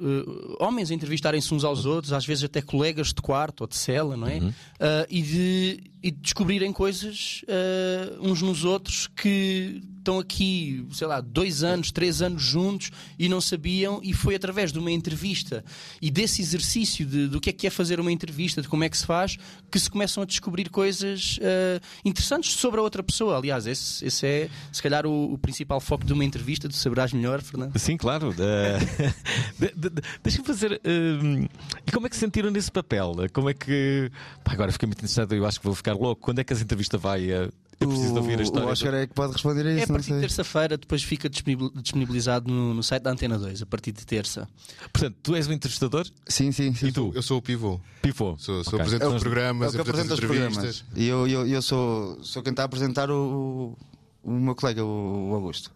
homens a entrevistarem-se uns aos outros, às vezes até colegas de quarto ou de cela, não é? Eh, e, de, e de descobrirem coisas eh, uns nos outros que estão aqui, sei lá, dois anos, três anos juntos e não sabiam, e foi através de uma entrevista e desse exercício de, do que é que é fazer uma entrevista, de como é que se faz, que se começam a descobrir coisas eh, interessantes sobre a outra pessoa. Aliás, esse, esse é, se calhar, o, o principal foco de uma entrevista, tu saberás melhor, Fernando. Sim, claro. Eh, de- de- de- Deixa-me fazer. eh, e como é que se sentiram nesse papel? Como é que. Pá, agora fiquei muito interessado, eu acho que vou ficar louco. Quando é que essa entrevista vai? eh, eu preciso de ouvir a história. O Oscar é que pode responder a É a isso. partir de terça-feira, depois fica disponibil- disponibilizado no, no site da Antena 2, a partir de terça. Portanto, tu és o entrevistador Sim, sim, sim. e tu? Eu sou o pivô. Pifou. Sou, sou Ok. apresento É os o- programas, É o que apresento as os entrevistas. programas. E eu, eu, eu sou, sou quem está a apresentar o, o meu colega, o, o Augusto.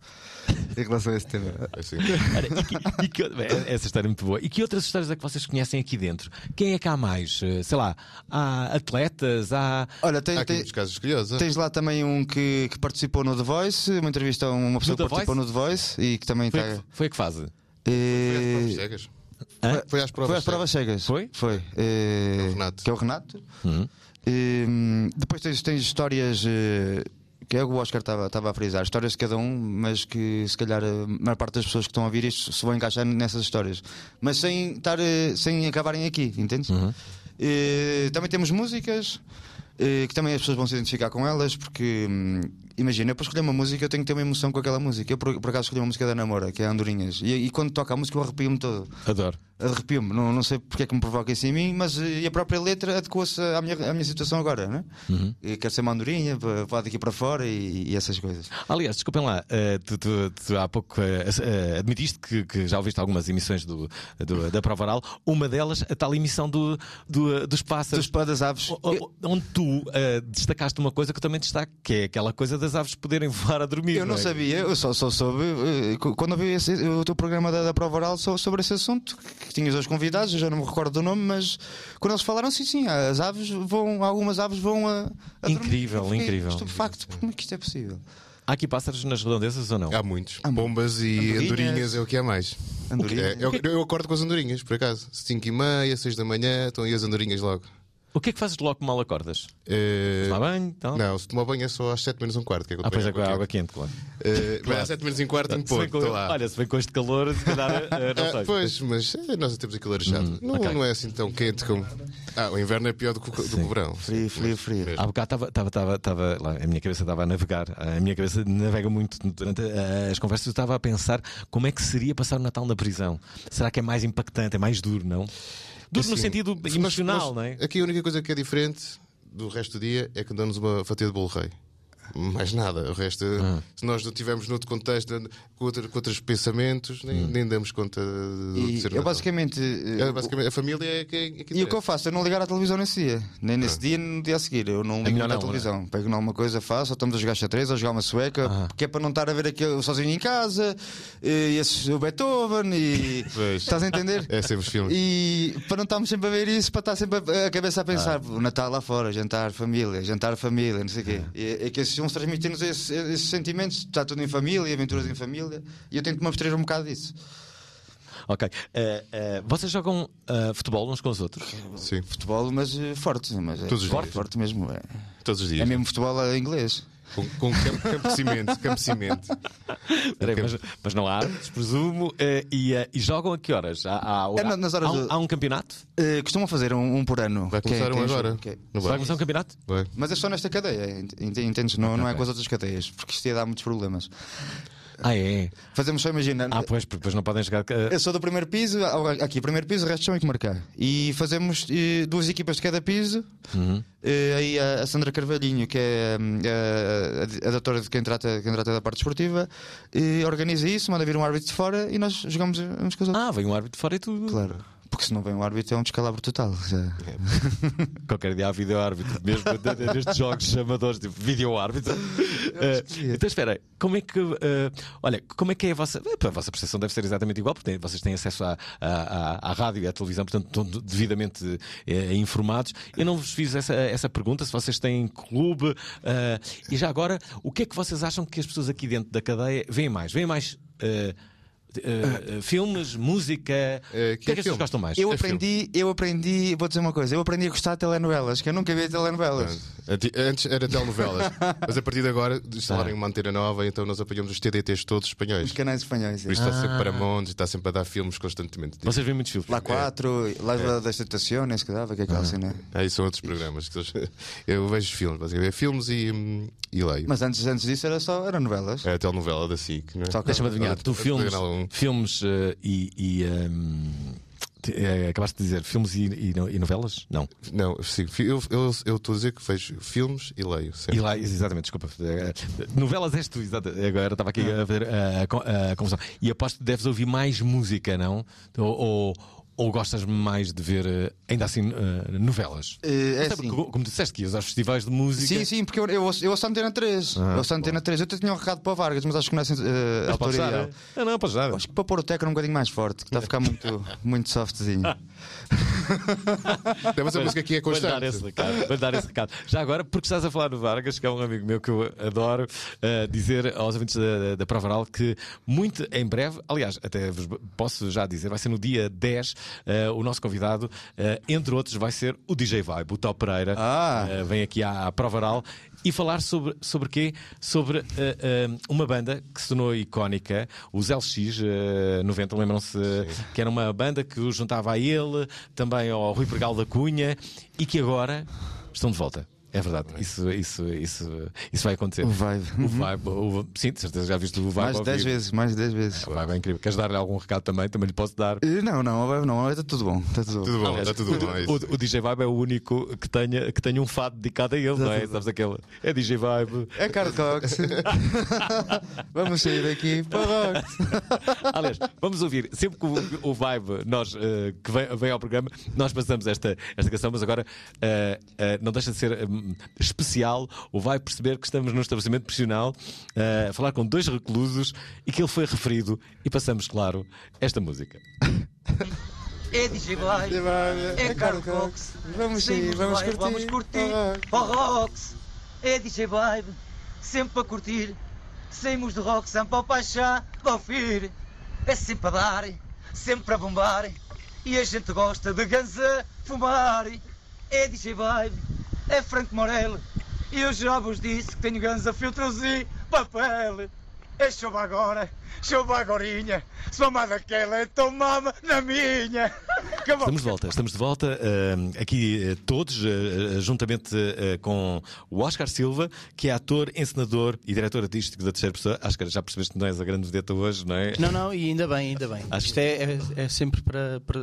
Em relação a esse tema. Assim. Ora, e que- e que- essa história é muito boa. E que outras histórias é que vocês conhecem aqui dentro? Quem é que há mais? Eh, Sei lá, há atletas, há. Olha, tem, Há tem- casos curiosos. tens lá também um que, que participou no The Voice, uma entrevista a uma pessoa que participou Voice? no The Voice e que também Foi, está. foi a que fase? Eh, Foi às provas. Hã? Foi às provas Foi às provas cegas. Foi? Foi. É o Renato. Que é o Renato. Uhum. Eh, depois tens, tens histórias. eh, que é o que o Oscar estava estava a frisar, histórias de cada um, mas que se calhar a maior parte das pessoas que estão a ouvir isto se vão encaixar nessas histórias, mas sem, estar, eh, sem acabarem aqui, entendes? Uhum. Eh, também temos músicas eh, que também as pessoas vão se identificar com elas, porque hum, imagina, eu para escolher uma música eu tenho que ter uma emoção com aquela música. Eu por, por acaso escolhi uma música da Namora, que é Andorinhas, e, e quando toca a música eu arrepio-me todo. Adoro. Arrepio-me, não, não sei porque é que me provoca isso em mim, mas eh, e a própria letra adequa-se à minha, à minha situação agora, né? Uhum. Quero ser uma andorinha, para daqui para fora e, e essas coisas. Aliás, desculpem lá, eh, tu, tu- tu há pouco eh, eh, admitiste que, que já ouviste algumas emissões do, do- da Prova Oral, uma delas, a tal emissão do, do, dos pássaros. Dos das aves. O- Onde tu destacaste uma coisa que eu também destaco, que é aquela coisa das aves poderem voar a dormir. Eu não é? sabia, eu só, só soube eh, quando ouvi esse, o teu programa da, da prova oral só sobre esse assunto, que tinhas dois convidados, eu já não me recordo do nome, mas quando eles falaram, sim, sim, as aves vão, algumas aves vão a. a dormir. Incrível, fiquei incrível. Estupefacto, como é que isto é possível? Há aqui pássaros nas redondezas ou não? Há muitos. Pombas e Andorinhas. andorinhas é o que há mais. Andorinhas. É, eu, eu acordo com as andorinhas, por acaso. 5 e meia, 6 da manhã, estão aí as andorinhas logo. O que é que fazes logo que mal acordas? Eh, Tomar banho e tal? Não, se tomar banho é só às 7 menos um quarto. Que é que eu Ah, pois é, com a água quente. claro. Eh, mas às 7 menos um quarto bem ponho, com-. Olha, se vem com este calor, se calhar, não Ah, sei. pois, mas nós temos aquilo arejado. não, Hum, ok. não é assim tão quente como. Ah, o inverno é pior do que o, do verão. Frio, frio, frio. Há bocado estava, estava, estava, estava lá, a minha cabeça estava a navegar, a minha cabeça navega muito durante as conversas. Eu estava a pensar como é que seria passar o Natal na prisão. Será que é mais impactante, é mais duro, não? Duro no Assim, sentido nós- emocional, nós- não é? Aqui a única coisa que é diferente do resto do dia é que damos uma fatia de bolo rei. Mais nada. O resto, Ah. se nós não estivermos noutro contexto, com, outra- com outros pensamentos, nem, Hum. nem damos conta do que E ser o eu basicamente. eh, É, basicamente, a família é que, é que E o que eu faço? Eu não ligar à televisão nesse dia. Nem nesse dia, nem no dia a seguir. Eu não ligo melhor muito à não, televisão. Pego em alguma coisa, faço, ou estamos a jogar xadrez, ou a jogar uma sueca, Ah. porque é para não estar a ver aquele sozinho em casa, e esse, o Beethoven, e. Pois. Estás a entender? É sempre os filmes. E para não estarmos sempre a ver isso, para estar sempre a, a cabeça a pensar, Ah. o Natal lá fora, jantar família, jantar família, não sei o quê. E, é que esses filmes transmitem-nos esses, esses sentimentos, está tudo em família, aventuras em família, e eu tento me abstrair um bocado disso. Ok. Eh, eh, vocês jogam eh, futebol uns com os outros? Sim, Futebol, mas forte, mas é Todos os forte, dias. forte mesmo. É, todos os dias. é mesmo futebol inglês. Com, com campo, campo de cimento. Campo de cimento. Peraí, mas, mas não há árbitros, presumo. eh, e, eh, e jogam a que horas? Há, há, É nas horas há um, do- há um campeonato? Eh, costumam fazer um, um por ano. Vai é- começar que um é agora. que é- Vai vai? começar um campeonato? Vai. Mas é só nesta cadeia, ent- ent- entendes? Não, não é com as outras cadeias, porque isto ia dar muitos problemas. Ah, é? Fazemos só, imagina. Ah, pois, porque depois não podem jogar. eh, Eu sou do primeiro piso, aqui primeiro piso, o resto são que marcar. E fazemos eh, duas equipas de cada piso. Uhum. Eh, aí a, Sandra Carvalhinho, que é a, a, a doutora de quem trata, quem trata da parte esportiva, organiza isso, manda vir um árbitro de fora e nós jogamos uns com os outros. Ah, vem um árbitro de fora e tudo. Claro. Porque se não vem um árbitro é um descalabro total. já. Qualquer dia há vídeo árbitro, mesmo de- de- nestes jogos amadores, tipo vídeo árbitro. Eh, então espera, como é que. eh, olha, como é que é a vossa. eh, A vossa percepção deve ser exatamente igual, porque vocês têm acesso à, à, à- rádio e à televisão, portanto estão de- devidamente informados. Eu não vos fiz essa, essa pergunta, se vocês têm clube. eh, e já agora, o que é que vocês acham que as pessoas aqui dentro da cadeia veem mais? Veem mais. eh, eh, eh, filmes, música. Eh, o que é que as pessoas filme? gostam mais? Eu É aprendi, eu aprendi, vou dizer uma coisa, eu aprendi a gostar de telenovelas, que eu nunca vi telenovelas. Antes era telenovelas, mas a partir de agora instalarem uma antena nova, então nós apanhamos os TDTs todos espanhóis. Os canais espanhóis. Por isso está sempre para Montes, está sempre a dar filmes constantemente. Vocês veem muitos filmes? Lá 4, lá das estações que dava, que é aquela cena. Aí são outros programas. que Eu vejo filmes, basicamente. Filmes e, hum, e leio. Mas antes, antes disso era só era novelas. É a telenovela da SIC, não é? Que- Deixa-me adivinhar, tu filmes, filmes eh, e. e, ehm, te- eh, acabaste de dizer filmes e, e e novelas? Não. Não, sim, eu estou a dizer que vejo filmes e leio. sempre. E lá, exatamente, desculpa. Eh, Novelas és tu, exato. Agora estava aqui a ver a, a, a confusão. E aposto que deves ouvir mais música, não? Ou, ou, ou gostas mais de ver, eh, ainda assim, eh, novelas? Eh, é Até assim. porque, como tu disseste que ias aos festivais de música. Sim, sim, porque eu, eu, ouço- eu ouço a Antena 3. Ah, eu ouço a Antena 3. Eu até tinha um recado para o Vargas, mas acho que não é assim, uh, Mas podes autoria. eh? Ah, não, podes dar. Acho que para pôr o tecno um bocadinho mais forte, que está a ficar muito, muito softzinho. Não, mas a música aqui é Vou-lhe dar esse constante. recado. Vou-lhe dar esse recado. Já agora, porque estás a falar do Vargas, que é um amigo meu que eu adoro, eh, dizer aos ouvintes da, da Prova Oral que muito em breve, aliás, até vos posso já dizer, vai ser no dia 10, eh, o nosso convidado, eh, entre outros, vai ser o DJ Vibe, o Tal Pereira. Ah. Eh, vem aqui à, à Prova Oral e falar sobre, sobre quê? Sobre eh, eh, uma banda que se tornou icónica, os LX eh, 90, lembram-se que era uma banda que o juntava a ele, também ao Rui Pregal da Cunha e que agora estão de volta. É verdade, isso, isso, isso, isso vai acontecer. O Vibe. O Vibe, o- sim, de certeza já viste o Vibe. mais ao de 10 vivo. vezes, mais de 10 vezes. O Vibe é incrível. Queres dar-lhe algum recado também? Também lhe posso dar. Eh, Não, não, o Vibe não, está tudo bom. Está tudo bom. Tudo bom, está tudo bom. é isso. O, o DJ Vibe é o único que tenha, que tenha um fado dedicado a ele, não é? Sabes aquele? É DJ Vibe. É Carl Cox. Vamos sair daqui para Rox. Aliás, vamos ouvir, sempre que o, o Vibe nós, eh, que vem, vem ao programa, nós passamos esta, esta canção, mas agora eh, eh, não deixa de ser especial ou vai perceber que estamos num estabelecimento profissional eh, a falar com dois reclusos e que ele foi referido e passamos, claro, esta música. É DJ Boy, é Carlos Cox. Vamos do vamos curtir. Vamos curtir. Oh, Rox, é DJ Vibe, sempre a curtir. Saímos do rock, sempre ao paixão, ao fir. É sempre a dar, sempre a bombar. E a gente gosta de ganza fumar. É DJ Vibe, é Franco Morel. E eu já vos disse que tenho ganza filtros e papel. É chuva agora, chuva agorinha. Se mamar daquela, então mama na minha. Estamos de volta, estamos de volta eh, aqui eh, todos, eh, juntamente com o Oscar Silva, que é ator, encenador e diretor artístico da terceira pessoa. Oscar, já percebeste que não és a grande vedeta hoje, não é? Não, não, e ainda bem, ainda bem. Acho- Isto é, é, é sempre para, para,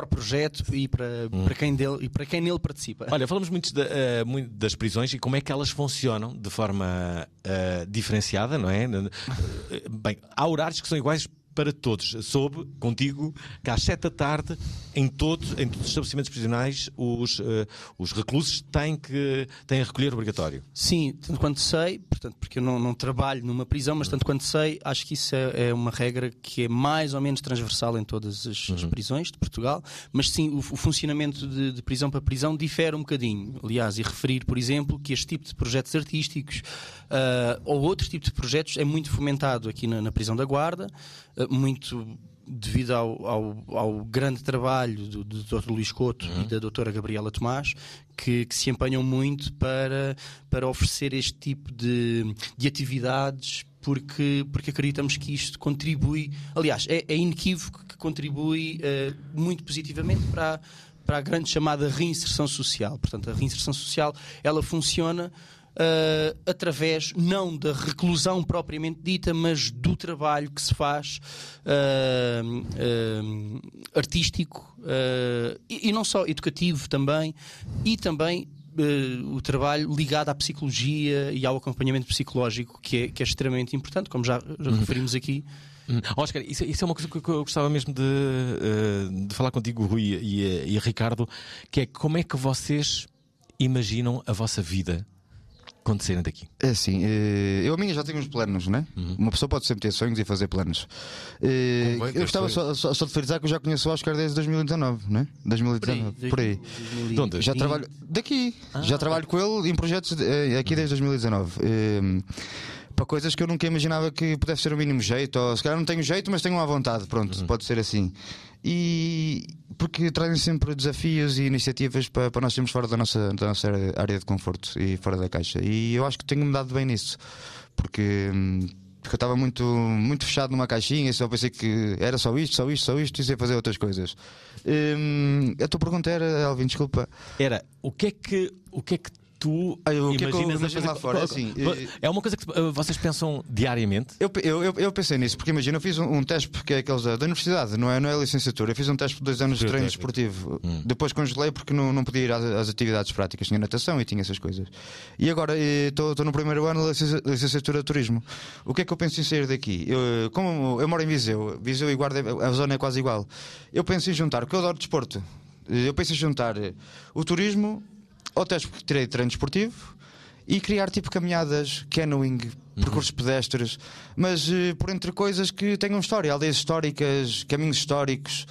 para o projeto e para, para, quem dele, e para quem nele participa. Olha, falamos muito, da- eh, muito das prisões e como é que elas funcionam de forma eh, diferenciada, não é? Eh, Bem, há horários que são iguais para todos. Soube contigo que às sete da tarde, em todos, em todos os estabelecimentos prisionais, os, eh, os reclusos têm que têm a recolher obrigatório. Sim, tanto quanto sei, portanto, porque eu não, não trabalho numa prisão, mas tanto quanto sei, acho que isso é, é uma regra que é mais ou menos transversal em todas as, as prisões de Portugal. Mas sim, o, o funcionamento de, de prisão para prisão difere um bocadinho. Aliás, e referir, por exemplo, que este tipo de projetos artísticos ah, ou outro tipo de projetos é muito fomentado aqui na, na prisão da Guarda, muito devido ao, ao, ao grande trabalho do, do Dr. Luís Couto e da doutora Gabriela Tomás, que, que se empenham muito para, para oferecer este tipo de, de atividades. Porque, porque acreditamos que isto contribui, aliás, é, é inequívoco que contribui eh, muito positivamente para, a- para a grande chamada reinserção social. Portanto, a reinserção social ela funciona eh, através não da reclusão propriamente dita, mas do trabalho que se faz eh, eh, artístico e, e não só educativo também, e também o trabalho ligado à psicologia e ao acompanhamento psicológico, que é, que é extremamente importante, como já, já referimos aqui. Oscar, isso, isso é uma coisa que eu gostava mesmo de, de falar contigo, Rui e, e Ricardo, que é como é que vocês imaginam a vossa vida saírem daqui? É assim, eh, eu a minha já tenho uns planos, né? Uma pessoa pode sempre ter sonhos e fazer planos. Eh, eu gostava só, só, só de frisar que eu já conheço o Oscar desde 2019, né? 2019, por aí. De onde? Já trabalho daqui, já trabalho com ele em projetos eh, aqui desde 2019. Eh, para coisas que eu nunca imaginava que pudesse ser o mínimo jeito, ou se calhar não tenho jeito, mas tenho à vontade, pronto, pode ser assim. E porque trazem sempre desafios e iniciativas para, para nós termos fora da nossa, da nossa área de conforto e fora da caixa. E eu acho que tenho-me dado bem nisso, porque. hum, porque eu estava muito, muito fechado numa caixinha e só pensei que era só isto, só isto, só isto e sem fazer outras coisas. Hum, a tua pergunta era, Alvin, desculpa. Era o que é que, o que, é que tu Ah, o que é que eu imaginas lá fora? É assim, eh, é uma coisa que eh, vocês pensam diariamente? Eu, eu, eu, pensei nisso, porque imagina, eu fiz um, um teste, porque é aqueles da, da universidade, não é, não é licenciatura. Eu fiz um teste por dois anos de treino desportivo. Depois congelei porque não, não podia ir às, às atividades práticas. Tinha natação e tinha essas coisas. E agora estou no primeiro ano da licenci- licenciatura de turismo. O que é que eu penso em sair daqui? Eu, como eu moro em Viseu, Viseu e Guarda, a zona é quase igual. Eu penso em juntar, porque eu adoro desporto. Eu penso em juntar eh, o turismo teste porque tirei de treino desportivo e criar tipo caminhadas, canoeing, percursos pedestres, mas eh, por entre coisas que tenham história, aldeias históricas, caminhos históricos.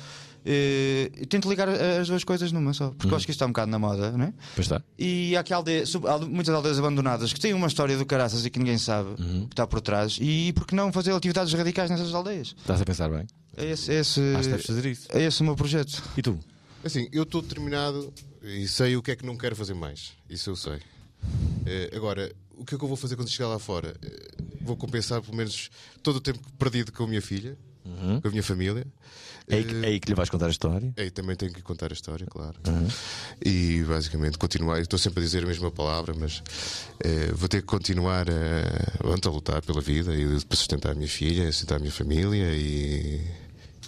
E tento ligar as duas coisas numa só, porque eu acho que isto está um bocado na moda, não é? Pois está. E há aqui aldeia, sub- muitas aldeias abandonadas que têm uma história do caraças e que ninguém sabe Uhum. que está por trás. E por que não fazer atividades radicais nessas aldeias? Estás a pensar bem? É esse, é esse, Acho que deves fazer isso. é esse o meu projeto. E tu? Assim, eu estou determinado e sei o que é que não quero fazer mais. Isso eu sei. Eh, agora, o que é que eu vou fazer quando chegar lá fora? Eh, vou compensar pelo menos todo o tempo perdido com a minha filha, com a minha família. É aí, que, Eh, é aí que lhe vais contar a história? Aí também tenho que contar a história, claro. Uhum. E basicamente continuar. Estou sempre a dizer a mesma palavra, mas eh, vou ter que continuar a, a lutar pela vida e para sustentar a minha filha, sustentar a minha família e,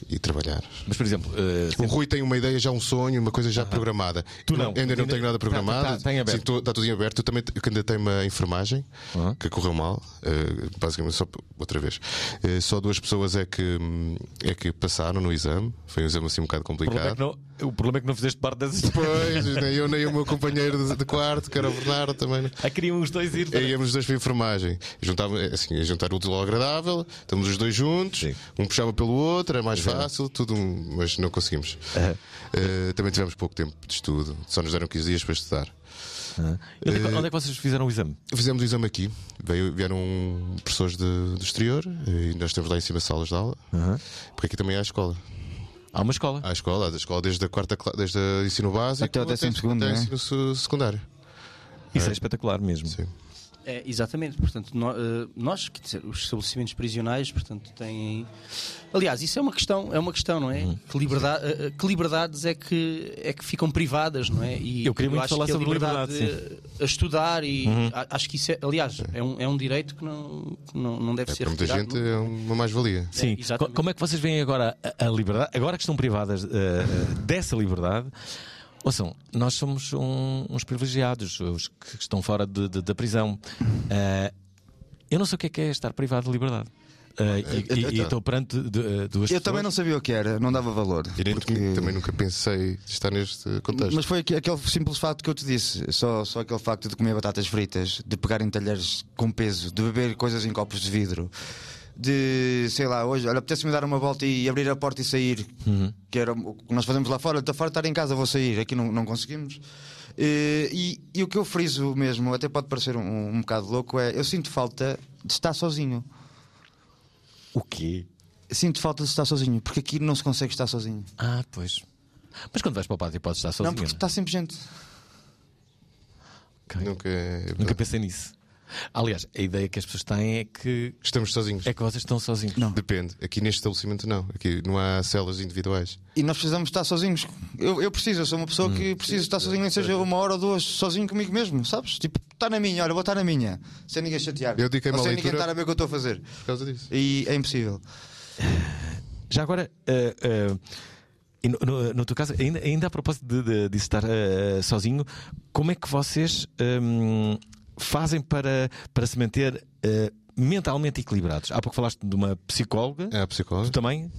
e trabalhar. Mas, por exemplo, eh, O Rui tem uma ideia, já um sonho, uma coisa já programada. Tu não. Ainda não tenho nada tá- programado. tá- tá aberto. Sim, tô- está tudo em aberto. Eu também eu candidatei uma enfermagem Ah. que correu mal. eh, basicamente, só outra vez. Eh, só duas pessoas é que, hum, é que passaram no exame. Foi um exame assim um bocado é complicado. O problema é que não fizeste parte dessas Pois, nem eu nem o meu companheiro de, de quarto, que era o Bernardo também. Ah, queriam os dois ir. para- Aí íamos os dois para a enfermagem. Juntava, assim, a juntar o útil ao agradável, estamos os dois juntos, Sim. um puxava pelo outro, era mais fácil, tudo, mas não conseguimos. Eh, também tivemos pouco tempo de estudo, só nos deram 15 dias para estudar. E Onde, é que- onde é que vocês fizeram o exame? Fizemos o exame aqui, Veio- vieram professores de- do exterior e nós temos lá em cima salas de aula, porque aqui também há a escola. Há uma escola. Há a escola, há a escola desde a quarta desde o ensino básico Até o décimo segundo, até o né? ensino se- secundário. Isso é espetacular mesmo. Sim. É, exatamente, portanto, eh, nós, quer dizer, os estabelecimentos prisionais, portanto, têm. Aliás, isso é uma questão, é uma questão, não é? Que, liberdade, eh, eh, que liberdades é que, é que ficam privadas, não é? E Eu queria muito acho falar que a sobre liberdade liberdade, de- a estudar e a- acho que isso é, aliás, é um, é um direito que não, que não, não deve É, ser para muita gente é uma mais-valia. Sim. Co- Como é que vocês veem agora a, a liberdade? Agora que estão privadas eh, dessa liberdade, ouçam, nós somos um- uns privilegiados, os que estão fora de- de- da prisão. Eh, eu não sei o que é que é estar privado de liberdade. Eh, e- e, e estou perante duas Eu também não pessoas- sabia o que era, não dava valor. Porque- também nunca pensei estar neste contexto. Mas foi aqu- aquele simples facto que eu te disse, só, só aquele facto de comer batatas fritas, de pegar em talheres com peso, de beber coisas em copos de vidro, de sei lá, hoje, olha, apetece-me dar uma volta e abrir a porta e sair, que era o que nós fazemos lá fora, estou fora de estar em casa, vou sair, aqui não, não conseguimos. Eh, E, e o que eu friso mesmo, até pode parecer um, um bocado louco, é eu sinto falta de estar sozinho. O quê? Sinto falta de estar sozinho, porque aqui não se consegue estar sozinho. Ah, pois. Mas quando vais para o pátio podes estar sozinho. não, porque está sempre gente. Ok. Nunca, é Nunca pensei nisso. Aliás, a ideia que as pessoas têm é que, Estamos sozinhos. é que vocês estão sozinhos. Não. Depende. Aqui neste estabelecimento não. Aqui não há celas individuais. E nós precisamos estar sozinhos. Eu, eu preciso, eu sou uma pessoa Hum. que preciso estar sozinho, nem seja uma hora ou duas, sozinho comigo mesmo, sabes? Tipo, está na minha, olha, vou estar na minha, sem ninguém chatear. Eu dediquei-me Ou à sem ninguém leitura- estar a ver o que eu estou a fazer. Por causa disso. E é impossível. Já agora, eh, e no, no- no teu caso, ainda, ainda a propósito de, de, de estar eh, sozinho, como é que vocês hum, fazem para, para se manter eh, mentalmente equilibrados? Há pouco falaste de uma psicóloga, É a tu psicóloga. também?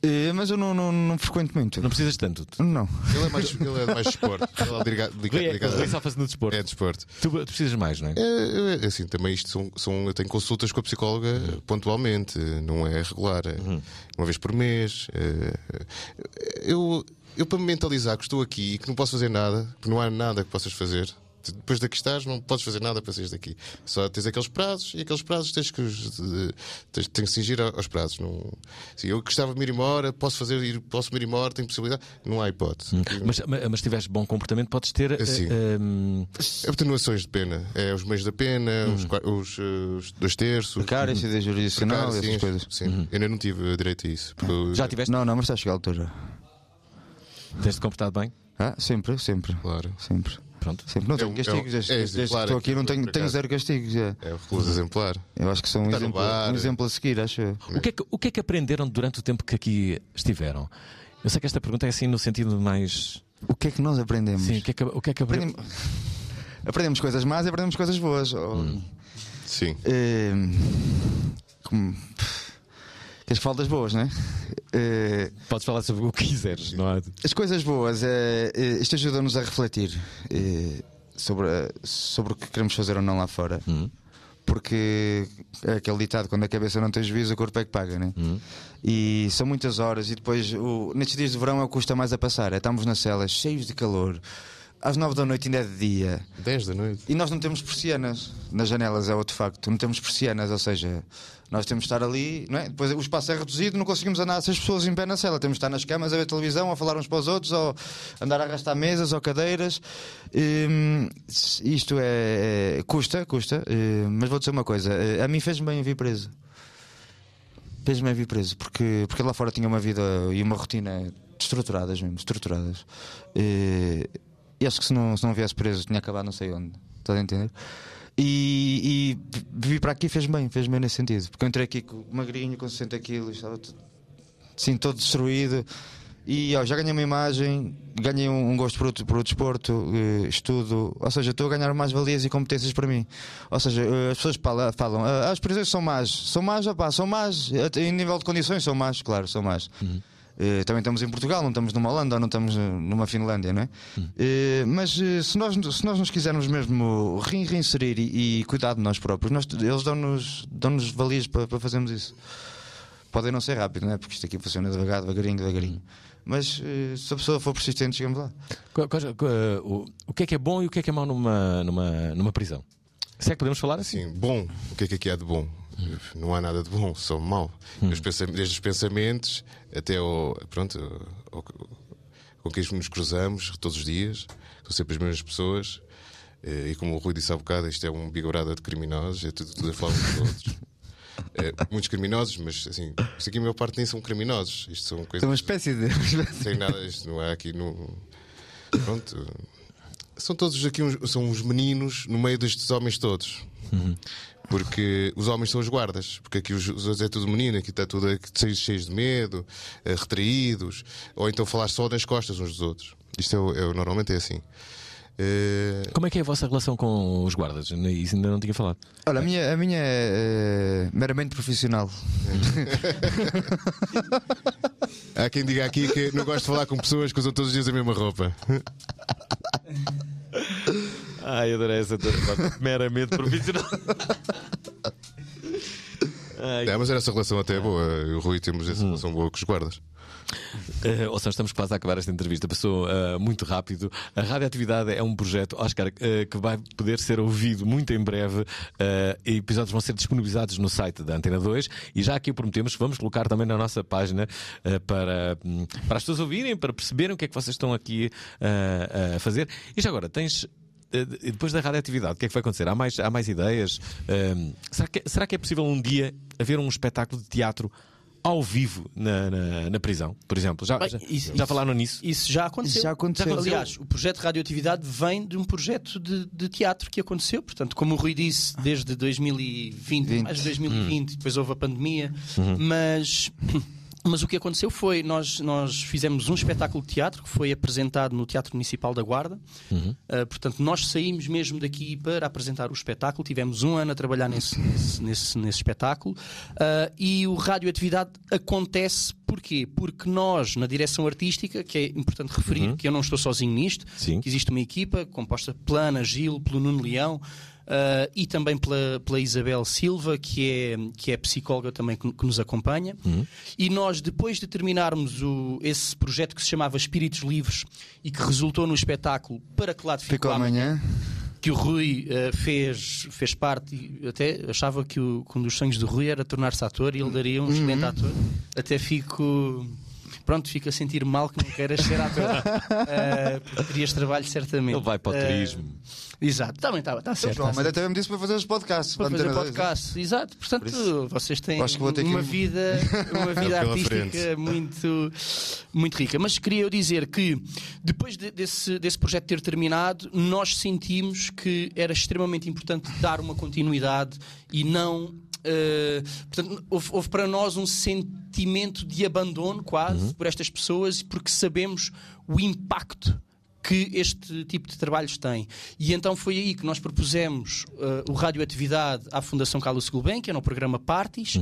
Eh, mas eu não, não, não frequento muito. Não precisas tanto. Não. Ele é mais, ele é mais desporto. Ele é ligado, Rui só faz no desporto. é desporto. Tu, tu precisas mais, não é? É, é, assim, também isto são, são- eu tenho consultas com a psicóloga pontualmente, não é regular, é uma vez por mês. é, eu, eu, para me mentalizar que estou aqui e que não posso fazer nada, que não há nada que possas fazer. Depois daqui estás, não podes fazer nada para sair daqui. Só tens aqueles prazos e aqueles prazos tens que, os- de- tens, tens que cingir aos prazos. Não, sim, eu gostava de me ir embora, posso fazer, ir, posso me ir embora, tenho possibilidade. Não há hipótese. Mas, mas, mas se tiveres bom comportamento, podes ter. eh, Assim. hum, Atenuações de pena. É os meios da pena, os, qua- os, eh, os dois terços. Cara, isso é jurisdicional, essas sim, coisas. Sim. Eu ainda não tive direito a isso. porque já tiveste? Não, não, mas está a chegar a altura. Tens-te comportado bem? Ah, sempre, sempre. Claro. Sempre. Pronto. Sempre. Não É tenho um- castigos. é um- é desde que estou aqui, aqui, não tenho, tenho zero castigos. é. É o recluso exemplar. Eu acho que sou um exemplo, bar. um exemplo a seguir, acho eu. O que, é que, o que é que aprenderam durante o tempo que aqui estiveram? Eu sei que esta pergunta é assim no sentido mais. O que é que nós aprendemos? Sim, o que é que, o que, é que apre- Aprendemos, aprendemos coisas más e aprendemos coisas boas. Ou- Sim. Eh, como- Fale das boas, não é? Eh, Podes falar sobre o que quiseres, não é? as coisas boas, é, eh, isto ajuda-nos a refletir eh, sobre, sobre o que queremos fazer ou não lá fora. Porque é aquele ditado: quando a cabeça não tem juízo, o corpo é que paga, né? E são muitas horas. E depois, o, nestes dias de verão, é o que custa mais a passar. É, estamos nas celas, cheios de calor. Às nove da noite ainda é de dia. 10 da noite. E nós não temos persianas nas janelas, é outro facto. Não temos persianas, ou seja, nós temos de estar ali, não é? Depois o espaço é reduzido, não conseguimos andar seis pessoas em pé na cela. Temos de estar nas camas a ver televisão, a falar uns para os outros, ou andar a arrastar mesas ou cadeiras. Hum, isto é, é- custa, custa. hum, mas vou dizer uma coisa: eh, a mim fez-me bem vir preso. Fez-me bem vir preso, porque, porque lá fora tinha uma vida e uma rotina estruturadas mesmo, estruturadas. Eh, E acho que se não, se não viesse preso tinha acabado não sei onde. Estás a entender? E, e vir para aqui fez bem, fez bem nesse sentido. Porque eu entrei aqui com magrinho, com 60 quilos, estava tudo- assim, todo destruído. E ó, já ganhei uma imagem, ganhei um, gosto por o, por o desporto, eh, estudo, ou seja, estou a ganhar mais valias e competências para mim. Ou seja, eh, as pessoas fala- falam, "Ah, as prisões são más, são más, opá, são más, Até em nível de condições são más, claro, são más. Eh, também estamos em Portugal, não estamos numa Holanda ou não estamos eh, numa Finlândia, não é? Eh, mas eh, se, nós, se nós nos quisermos mesmo re- reinserir e, e cuidar de nós próprios, nós- eles dão-nos dão valias para, para fazermos isso. Podem não ser rápido, não é? Porque isto aqui funciona devagar, devagarinho, devagarinho. Mas se a pessoa for persistente, chegamos lá. O, o que é que é bom e o que é que é mau numa, numa, numa prisão? Se é que podemos falar assim? Sim, bom. O que é que aqui há de bom? Não há nada de bom, só mau. Pensam- Desde os pensamentos até ao. Pronto, ao- com quem nos cruzamos todos os dias, são sempre as mesmas pessoas. Eh, E como o Rui disse há bocado, isto é um bigorada de criminosos, é tudo, tudo a falar uns outros. Eh, muitos criminosos, mas assim, isto aqui a maior parte nem são criminosos. Isto são coisas. É uma espécie de. Tem nada, isto não há aqui no. Pronto. São todos aqui uns, são uns meninos no meio destes homens todos. Porque os homens são os guardas, porque aqui os, os outros é tudo menino, aqui está tudo cheios, cheios de medo, eh, retraídos, ou então falar só nas costas uns dos outros. Isto é, é normalmente é assim. Eh, Como é que é a vossa relação com os guardas? Isso ainda não tinha falado. Olha, a minha, a minha é eh, meramente profissional. há quem diga aqui que não gosta de falar com pessoas que usam todos os dias a mesma roupa. Ai, adorei essa meramente profissional. Ai. É, mas era essa relação até boa. Eu e o Rui temos essa relação boa com os guardas. Uh, ou seja, estamos quase a acabar esta entrevista. Passou uh, muito rápido. A radioatividade é um projeto, Oscar, uh, que vai poder ser ouvido muito em breve. Uh, e episódios vão ser disponibilizados no site da Antena 2 e já aqui o prometemos, vamos colocar também na nossa página uh, para, hum, para as pessoas ouvirem, para perceberem o que é que vocês estão aqui uh, a fazer. E já agora, tens. Uh, Depois da radioatividade, o que é que vai acontecer? Há mais, há mais ideias? Um, será, que, será que é possível um dia haver um espetáculo de teatro ao vivo na, na, na prisão, por exemplo? Já, Bem, já, isso- já falaram nisso? Isso já aconteceu. Já aconteceu. Aliás, o projeto de radioatividade vem de um projeto de, de teatro que aconteceu. Portanto, como o Rui disse, desde 2020, Vinte. mais de 2020, depois houve a pandemia. Mas. Mas o que aconteceu foi, nós, nós fizemos um espetáculo de teatro que foi apresentado no Teatro Municipal da Guarda. Uh, portanto, nós saímos mesmo daqui para apresentar o espetáculo. Tivemos um ano a trabalhar nesse, nesse, nesse, nesse espetáculo. Uh, e o Radioatividade acontece porquê? Porque nós, na direção artística, que é importante referir que eu não estou sozinho nisto, Sim. que existe uma equipa composta pela Ana Gil, pelo Nuno Leão. Uh, e também pela, pela Isabel Silva, que é, que é psicóloga também que, que nos acompanha. E nós, depois de terminarmos o, esse projeto que se chamava Espíritos Livres e que resultou no espetáculo Para que lado Ficou ficou amanhã, que o Rui uh, fez, fez parte, e até achava que, o, que um dos sonhos do Rui era tornar-se ator e ele daria um excelente ator. Até fico. Pronto, fico a sentir mal que não queiras ser ator. Uh, porque terias trabalho certamente. Ele vai para o Uh, turismo. Exato, também está tá certo. João, tá mas certo. até me disse para fazer os podcasts. Para para fazer Antena dois, podcast, exato. Portanto, vocês têm acho que vou ter que uma vida, uma vida artística muito, muito rica. Mas queria eu dizer que depois de- desse, desse projeto ter terminado, nós sentimos que era extremamente importante dar uma continuidade e não. eh, portanto, houve, houve para nós um sentimento de abandono quase por estas pessoas, porque sabemos o impacto que este tipo de trabalhos tem. E então foi aí que nós propusemos eh, o Radioatividade à Fundação Carlos Gulbenkian, no programa Parties,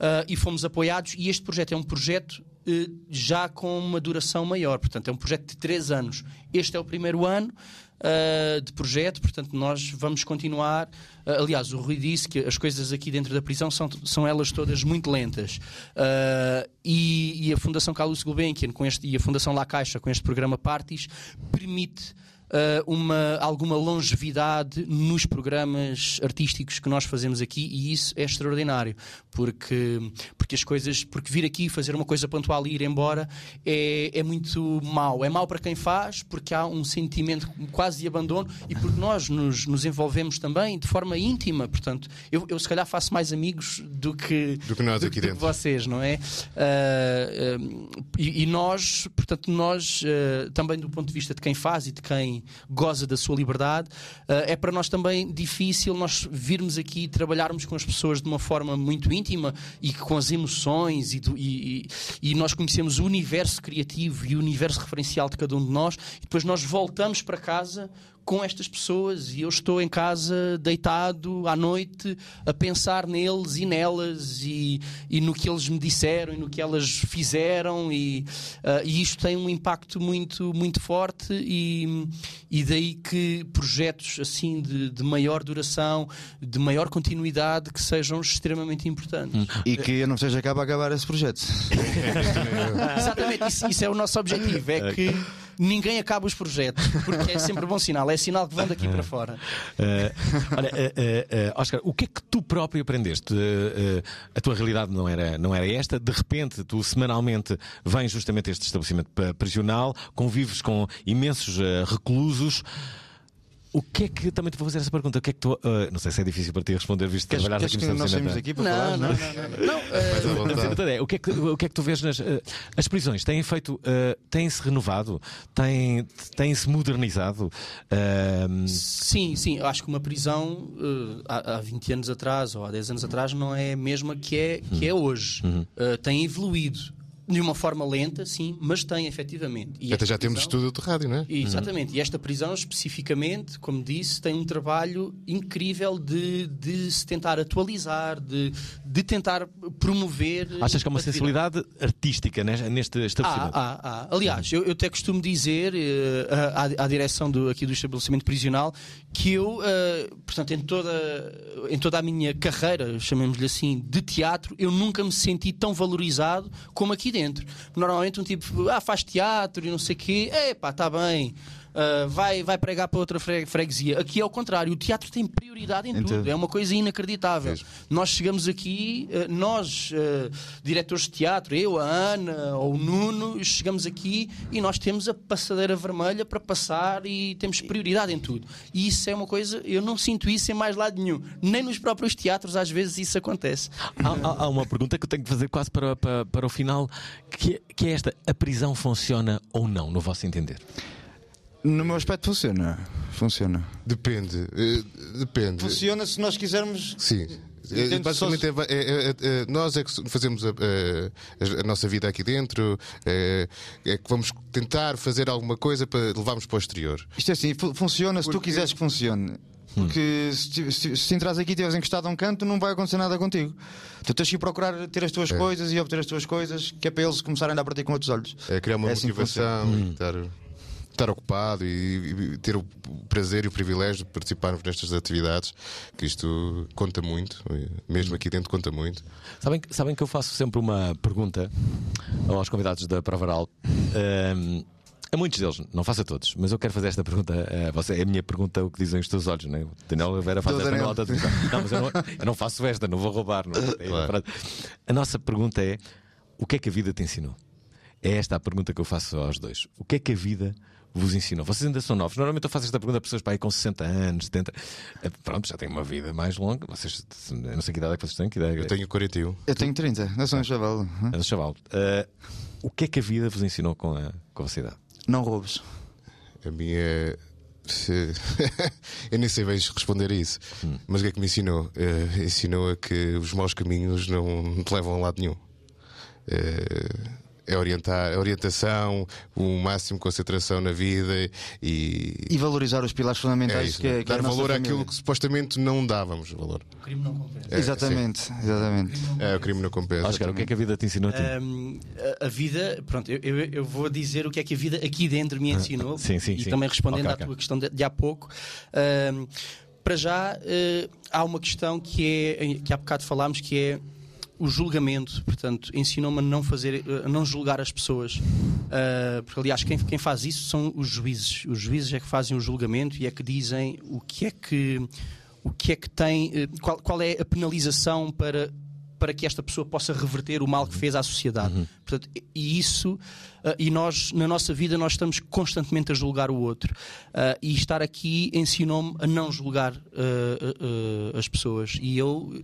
eh, e fomos apoiados. E este projeto é um projeto eh, já com uma duração maior, portanto, é um projeto de três anos. Este é o primeiro ano. Eh, de projeto, portanto, nós vamos continuar. Eh, aliás, o Rui disse que as coisas aqui dentro da prisão são, são elas todas muito lentas. Eh, e, e a Fundação Carlos Gulbenkian com este, e a Fundação La Caixa com este programa Parties permite uh, uma, alguma longevidade nos programas artísticos que nós fazemos aqui e isso é extraordinário porque, porque as coisas porque vir aqui fazer uma coisa pontual e ir embora é, é muito mau é mau para quem faz porque há um sentimento quase de abandono e porque nós nos, nos envolvemos também de forma íntima portanto eu, eu se calhar faço mais amigos do que Do que nós aqui do dentro. vocês, não é? Ah, ah, e, e nós, portanto, nós ah, também do ponto de vista de quem faz e de quem goza da sua liberdade, ah, é para nós também difícil nós virmos aqui e trabalharmos com as pessoas de uma forma muito íntima e com as emoções e, do- e- e- e nós conhecemos o universo criativo e o universo referencial de cada um de nós e depois nós voltamos para casa com estas pessoas e eu estou em casa deitado à noite a pensar neles e nelas e, e no que eles me disseram e no que elas fizeram e, uh, e isto tem um impacto muito, muito forte e, e daí que projetos assim de, de maior duração, de maior continuidade que sejam extremamente importantes. E que eu não seja capaz de acabar esse projeto. Exatamente, isso, isso é o nosso objetivo, é que ninguém acaba os projetos, porque é sempre bom sinal, é sinal que vão daqui para fora. Uh, olha, uh, uh, Oscar, o que é que tu próprio aprendeste? a tua realidade não era, não era esta, de repente tu semanalmente vens justamente a este estabelecimento prisional, convives com imensos reclusos. O que é que também te vou fazer essa pergunta? O que é que tu, uh, não sei se é difícil para ti responder, visto que trabalhar aqui no nós saímos aqui para não, falar, não, não, não, não, não. é, o, que é que, o que é que tu vês nas uh, as prisões? Têm feito, uh, têm-se renovado? Têm, têm-se modernizado? Uh... Sim, sim. Eu acho que uma prisão há, há 20 anos atrás ou há 10 anos atrás não é a mesma que é, que é hoje. Uhum. tem evoluído de uma forma lenta, sim, mas tem efetivamente. E Até já prisão, temos estudo de rádio, não é? Exatamente. Uhum. E esta prisão, especificamente, como disse, tem um trabalho incrível de, de se tentar atualizar, de, de tentar promover. Achas que há uma sensibilidade artística neste estabelecimento? Há, há, há. Aliás, eu, eu até costumo dizer uh, à, à, direção do, aqui do estabelecimento prisional que eu, uh, portanto, em toda, em toda a minha carreira, chamemos-lhe assim, de teatro, eu nunca me senti tão valorizado como aqui dentro. Normalmente um tipo, ah, faz teatro e não sei o quê, é pá, está bem. Uh, vai, vai pregar para outra freguesia. Aqui é o contrário, o teatro tem prioridade em tudo, é uma coisa inacreditável. Nós chegamos aqui, uh, nós, uh, diretores de teatro, eu, a Ana ou o Nuno, chegamos aqui e nós temos a passadeira vermelha para passar e temos prioridade em tudo. E isso é uma coisa, eu não sinto isso em mais lado nenhum. Nem nos próprios teatros, às vezes, isso acontece. Há, há, há uma pergunta que eu tenho que fazer quase para, para, para o final, que que é esta: a prisão funciona ou não, no vosso entender? No meu aspecto funciona. Funciona. Depende. Uh, depende. Funciona se nós quisermos. Sim. É, basicamente, é, é, é, nós é que fazemos a, a, a, nossa vida aqui dentro, é, é, que vamos tentar fazer alguma coisa para levarmos para o exterior. Isto é assim, funciona se tu quiseres que funcione. Porque hum. se, se, se entras aqui e estiveres encostado a um canto, não vai acontecer nada contigo. Tu tens que ir procurar ter as tuas coisas e obter as tuas coisas, que é para eles começarem a andar para ti com outros olhos. É criar uma assim motivação assim e estar estar ocupado e, e, ter o prazer e o privilégio de participarmos nestas atividades, que isto conta muito, mesmo aqui dentro conta muito. Sabem, sabem que eu faço sempre uma pergunta aos convidados da Provaral. Um, a muitos deles, não faço a todos, mas eu quero fazer esta pergunta a você. É a minha pergunta, o que dizem os teus olhos, né? O Daniel Oliveira faz esta nota. Não, mas eu não, eu não, faço esta, não vou roubar. Não. É claro. A nossa pergunta é: o que é que a vida te ensinou? É esta a pergunta que eu faço aos dois. O que é que a vida vos ensinou? Vocês ainda são novos. Normalmente eu faço esta pergunta a pessoas para aí com 60 anos, 70. Eh, pronto, já têm uma vida mais longa. Vocês, eu não sei que idade é que vocês têm. Que idade é? Eu tenho 41. Eu tenho 30. Eu sou um chaval. É um chaval. Uh, o que é que a vida vos ensinou com a, com a vossa idade? Não roubes. A minha. eu nem sei bem responder a isso. Hum. Mas o que é que me ensinou? Uh, ensinou a que os maus caminhos não, não te levam a lado nenhum. Uh, é orientar, a orientação, o máximo de concentração na vida e. E valorizar os pilares fundamentais é que, é, que Dar valor àquilo que supostamente não dávamos valor. O crime não compensa. É, exatamente, sim. exatamente. É, o crime não compensa. Oscar, o que é que a vida te ensinou a ti? Um, a, vida, pronto, eu, eu, eu, vou dizer o que é que a vida aqui dentro me ah, ensinou. sim, sim, e sim. também respondendo okay, à tua questão de, de, há pouco. Um, para já, uh, há uma questão que é, que há bocado falámos, que é o julgamento, portanto, ensinou-me a não fazer, a não julgar as pessoas. Uh, porque, aliás, quem, quem faz isso são os juízes. Os juízes é que fazem o julgamento e é que dizem o que é que, o que, é que tem, uh, qual, qual é a penalização para para que esta pessoa possa reverter o mal que fez à sociedade. Uhum. Portanto, e isso, uh, e nós, na nossa vida, nós estamos constantemente a julgar o outro. Uh, e estar aqui ensinou-me a não julgar uh, as pessoas. E eu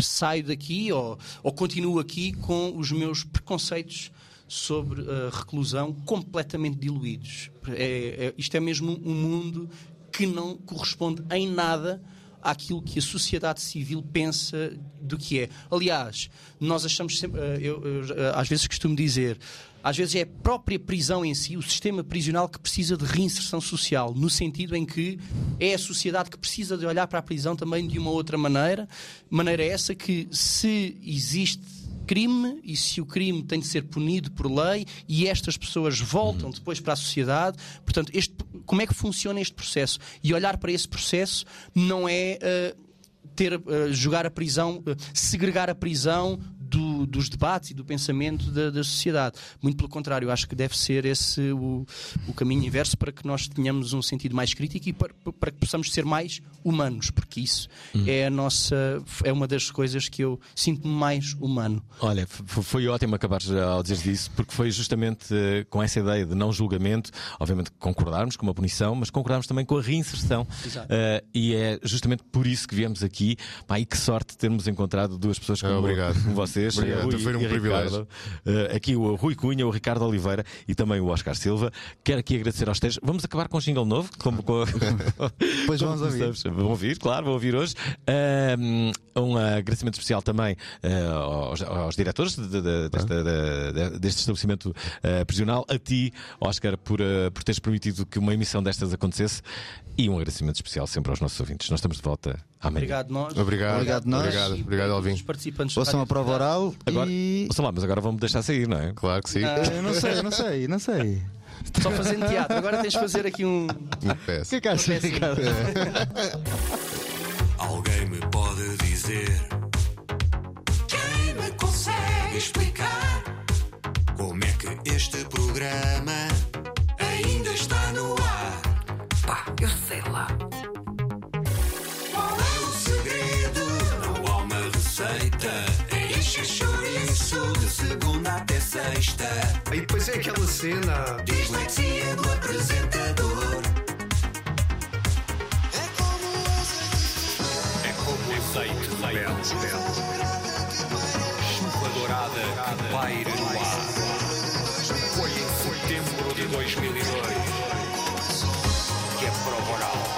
saio daqui ou, ou continuo aqui com os meus preconceitos sobre a reclusão completamente diluídos. É, é, isto é mesmo um mundo que não corresponde em nada àquilo que a sociedade civil pensa do que é. Aliás, nós achamos sempre, eh, eu, eu, eh, às vezes costumo dizer, às vezes é a própria prisão em si, o sistema prisional que precisa de reinserção social, no sentido em que é a sociedade que precisa de olhar para a prisão também de uma outra maneira, maneira essa que se existe crime e se o crime tem de ser punido por lei e estas pessoas voltam depois para a sociedade. Portanto, este, como é que funciona este processo? E olhar para esse processo não é uh, ter, uh, jogar a prisão, uh, segregar a prisão do, dos debates e do pensamento da, da, sociedade. Muito pelo contrário, acho que deve ser esse o, o caminho inverso para que nós tenhamos um sentido mais crítico e para, para que possamos ser mais humanos, porque isso hum. é a nossa é uma das coisas que eu sinto-me mais humano. Olha, foi ótimo acabar ao dizer disso, porque foi justamente uh, com essa ideia de não julgamento, obviamente concordarmos com uma punição, mas concordarmos também com a reinserção. Uh, e é justamente por isso que viemos aqui. Pá, e que sorte termos encontrado duas pessoas como, é, como vocês Rui foi um privilégio. Uh, aqui o Rui Cunha, o Ricardo Oliveira e também o Oscar Silva. Quero aqui agradecer aos três. Vamos acabar com um jingle novo? Como, com... pois vamos ouvir. Vão ouvir, claro, vão ouvir hoje. Uh, um agradecimento especial também uh, aos, aos, diretores de, de, de, deste estabelecimento prisional, a ti, Oscar, por, por teres permitido que uma emissão destas acontecesse e um agradecimento especial sempre aos nossos ouvintes. Nós estamos de volta amanhã. Obrigado, nós. Obrigado, obrigado, nós. Obrigado, obrigado Alvin. Os participantes Ouçam a prova oral agora, e. Lá, mas agora vamos deixar sair, não é? Claro que sim. Não, eu não sei, não sei, não sei. Só fazendo teatro, agora tens de fazer aqui um. Uma peça. Que caso, Ricardo? Alguém me pode dizer. Quem me consegue explicar? Como é que este programa ainda está no ar? Pá, eu sei lá. Qual é o segredo? Não há uma receita. É chouriço de segunda até sexta. E depois é aquela cena. Dislexia do apresentador. É como azeite belo, Chuva dourada que paira no ar. Foi em setembro de 2002 que é prova oral